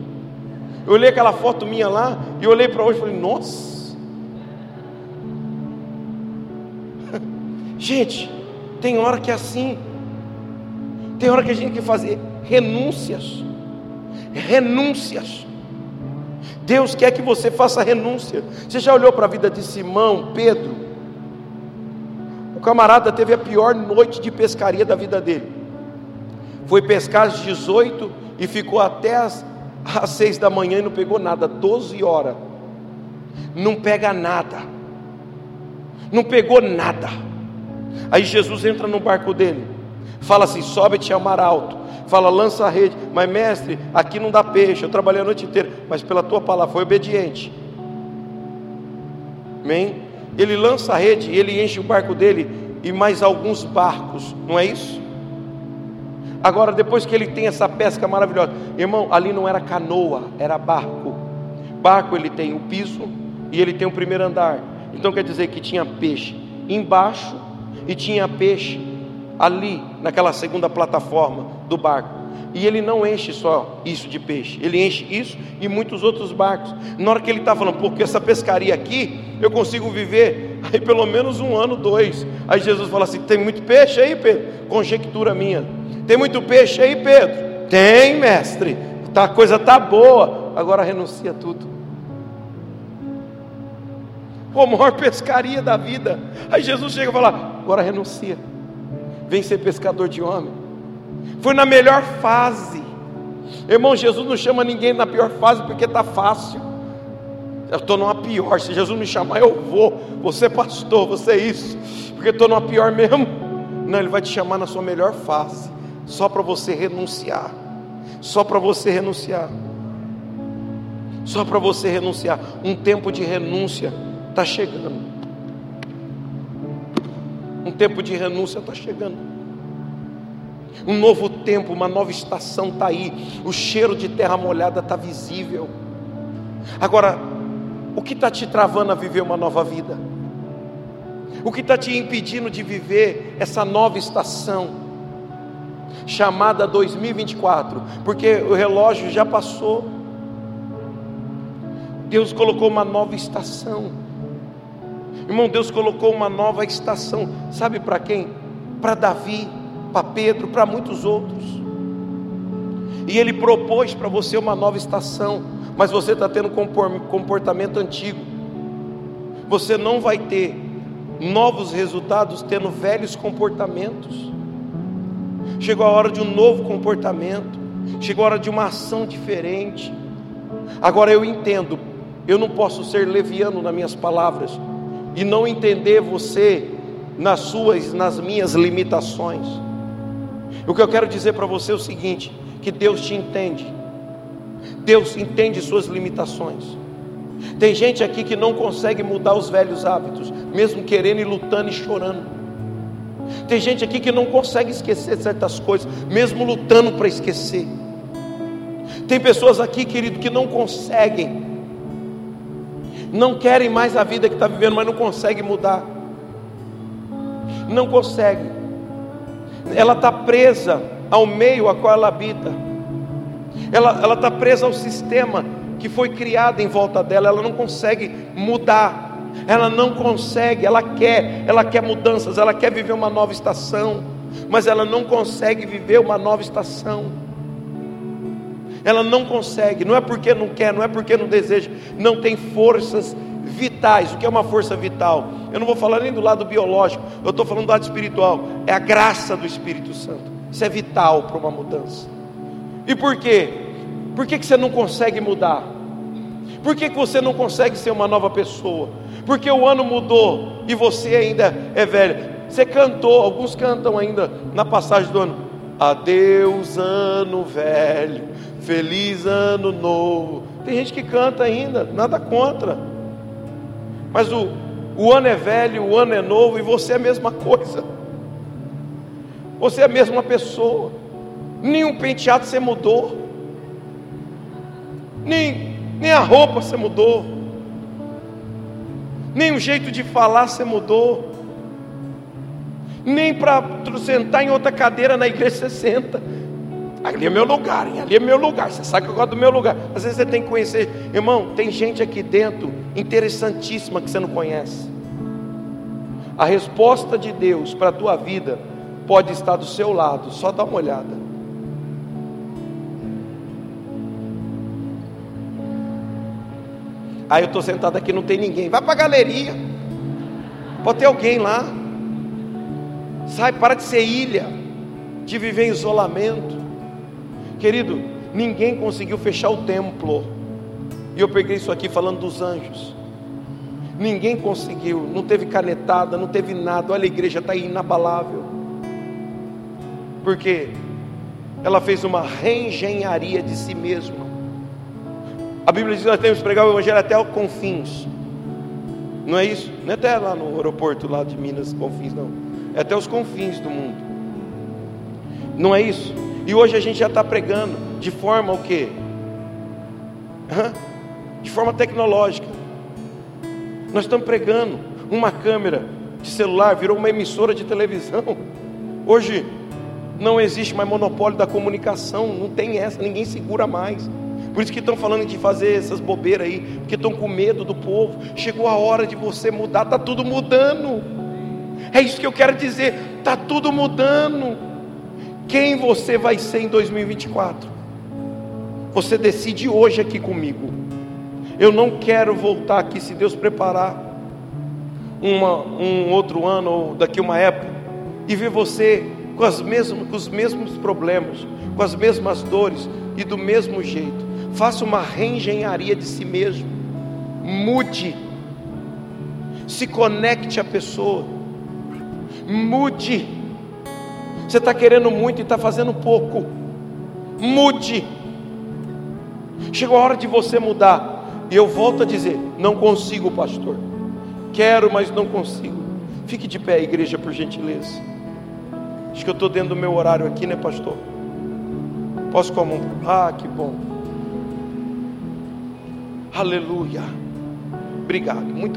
Eu olhei aquela foto minha lá e olhei para hoje e falei, nossa. Gente, tem hora que é assim. Tem hora que a gente tem que fazer renúncias. Renúncias. Deus quer que você faça renúncia. Você já olhou para a vida de Simão, Pedro? camarada teve a pior noite de pescaria da vida dele. Foi pescar às 18 e ficou até às, às 6 da manhã e não pegou nada, 12 horas. Não pega nada. Não pegou nada. Aí Jesus entra no barco dele. Fala assim: sobe-te ao mar alto. Fala, lança a rede. Mas mestre, aqui não dá peixe. Eu trabalhei a noite inteira. Mas pela tua palavra foi obediente. Amém? ele lança a rede, ele enche o barco dele e mais alguns barcos, não é isso? Agora, depois que ele tem essa pesca maravilhosa, irmão, ali não era canoa, era barco. Barco ele tem o piso e ele tem o primeiro andar. Então quer dizer que tinha peixe embaixo e tinha peixe ali, naquela segunda plataforma do barco. E ele não enche só isso de peixe, ele enche isso e muitos outros barcos. Na hora que ele está falando, porque essa pescaria aqui, eu consigo viver aí pelo menos um ano, dois. Aí Jesus fala assim: tem muito peixe aí, Pedro? Conjectura minha. Tem muito peixe aí, Pedro? Tem, mestre. Tá, a coisa tá boa. Agora renuncia tudo. a maior pescaria da vida. Aí Jesus chega e fala: agora renuncia, vem ser pescador de homem. Foi na melhor fase, irmão. Jesus não chama ninguém na pior fase porque está fácil. Eu estou numa pior. Se Jesus me chamar, eu vou. Você é pastor, você é isso, porque estou numa pior mesmo. Não, Ele vai te chamar na sua melhor fase, só para você renunciar. Só para você renunciar. Só para você renunciar. Um tempo de renúncia está chegando. Um tempo de renúncia está chegando. Um novo tempo, uma nova estação está aí. O cheiro de terra molhada está visível. Agora, o que está te travando a viver uma nova vida? O que está te impedindo de viver essa nova estação? Chamada 2024, porque o relógio já passou. Deus colocou uma nova estação. Irmão, Deus colocou uma nova estação. Sabe para quem? Para Davi, para Pedro, para muitos outros. E Ele propôs para você uma nova estação, mas você está tendo comportamento antigo. Você não vai ter novos resultados tendo velhos comportamentos. Chegou a hora de um novo comportamento, chegou a hora de uma ação diferente. Agora eu entendo eu não posso ser leviano nas minhas palavras e não entender você nas suas, nas minhas limitações. O que eu quero dizer para você é o seguinte: que Deus te entende. Deus entende suas limitações. Tem gente aqui que não consegue mudar os velhos hábitos, mesmo querendo e lutando e chorando. Tem gente aqui que não consegue esquecer certas coisas, mesmo lutando para esquecer. Tem pessoas aqui, querido, que não conseguem não querem mais a vida que está vivendo, mas não consegue mudar. Não consegue. Ela está presa ao meio a qual ela habita. Ela está presa ao sistema que foi criado em volta dela. Ela não consegue mudar. Ela não consegue. Ela quer. Ela quer mudanças. Ela quer viver uma nova estação. Mas ela não consegue viver uma nova estação ela não consegue, não é porque não quer, não é porque não deseja, não tem forças vitais. O que é uma força vital? Eu não vou falar nem do lado biológico, eu estou falando do lado espiritual. É a graça do Espírito Santo. Isso é vital para uma mudança. E por quê? Por que, que você não consegue mudar? Por que, que você não consegue ser uma nova pessoa? Porque o ano mudou e você ainda é velho. Você cantou, alguns cantam ainda na passagem do ano. Adeus, ano velho. Feliz ano novo. Tem gente que canta ainda, nada contra. Mas o, o ano é velho, o ano é novo e você é a mesma coisa. Você é a mesma pessoa. Nenhum penteado você mudou. Nem, nem a roupa você mudou. Nem o jeito de falar você mudou. Nem para sentar em outra cadeira na igreja você senta. Ali é meu lugar, hein? ali é meu lugar. Você sabe que eu gosto do meu lugar. Às vezes você tem que conhecer, irmão. Tem gente aqui dentro interessantíssima que você não conhece. A resposta de Deus para a tua vida pode estar do seu lado. Só dá uma olhada. Aí eu estou sentado aqui, não tem ninguém. Vai para a galeria. Pode ter alguém lá. Sai, para de ser ilha, de viver em isolamento. Querido, ninguém conseguiu fechar o templo. E eu peguei isso aqui falando dos anjos. Ninguém conseguiu, não teve canetada, não teve nada. Olha, a igreja está inabalável. Porque ela fez uma reengenharia de si mesma. A Bíblia diz que nós temos que pregar o Evangelho até os confins. Não é isso? Não é até lá no aeroporto lá de Minas, confins, não. É até os confins do mundo. Não é isso? E hoje a gente já está pregando de forma o quê? De forma tecnológica. Nós estamos pregando uma câmera de celular, virou uma emissora de televisão. Hoje não existe mais monopólio da comunicação, não tem essa, ninguém segura mais. Por isso que estão falando de fazer essas bobeiras aí, porque estão com medo do povo. Chegou a hora de você mudar, está tudo mudando. É isso que eu quero dizer, está tudo mudando quem você vai ser em 2024. Você decide hoje aqui comigo. Eu não quero voltar aqui se Deus preparar. uma, um outro ano ou daqui uma época e ver você com, as mesmas, com os mesmos problemas, com as mesmas dores e do mesmo jeito. Faça uma reengenharia de si mesmo. Mude. Se conecte à pessoa. Mude. Você está querendo muito e está fazendo pouco. Mude. Chegou a hora de você mudar. E eu volto a dizer: não consigo, pastor. Quero, mas não consigo. Fique de pé, igreja, por gentileza. Acho que eu estou dentro do meu horário aqui, né, pastor? Posso com a mão? Ah, que bom. Aleluia. Obrigado, muito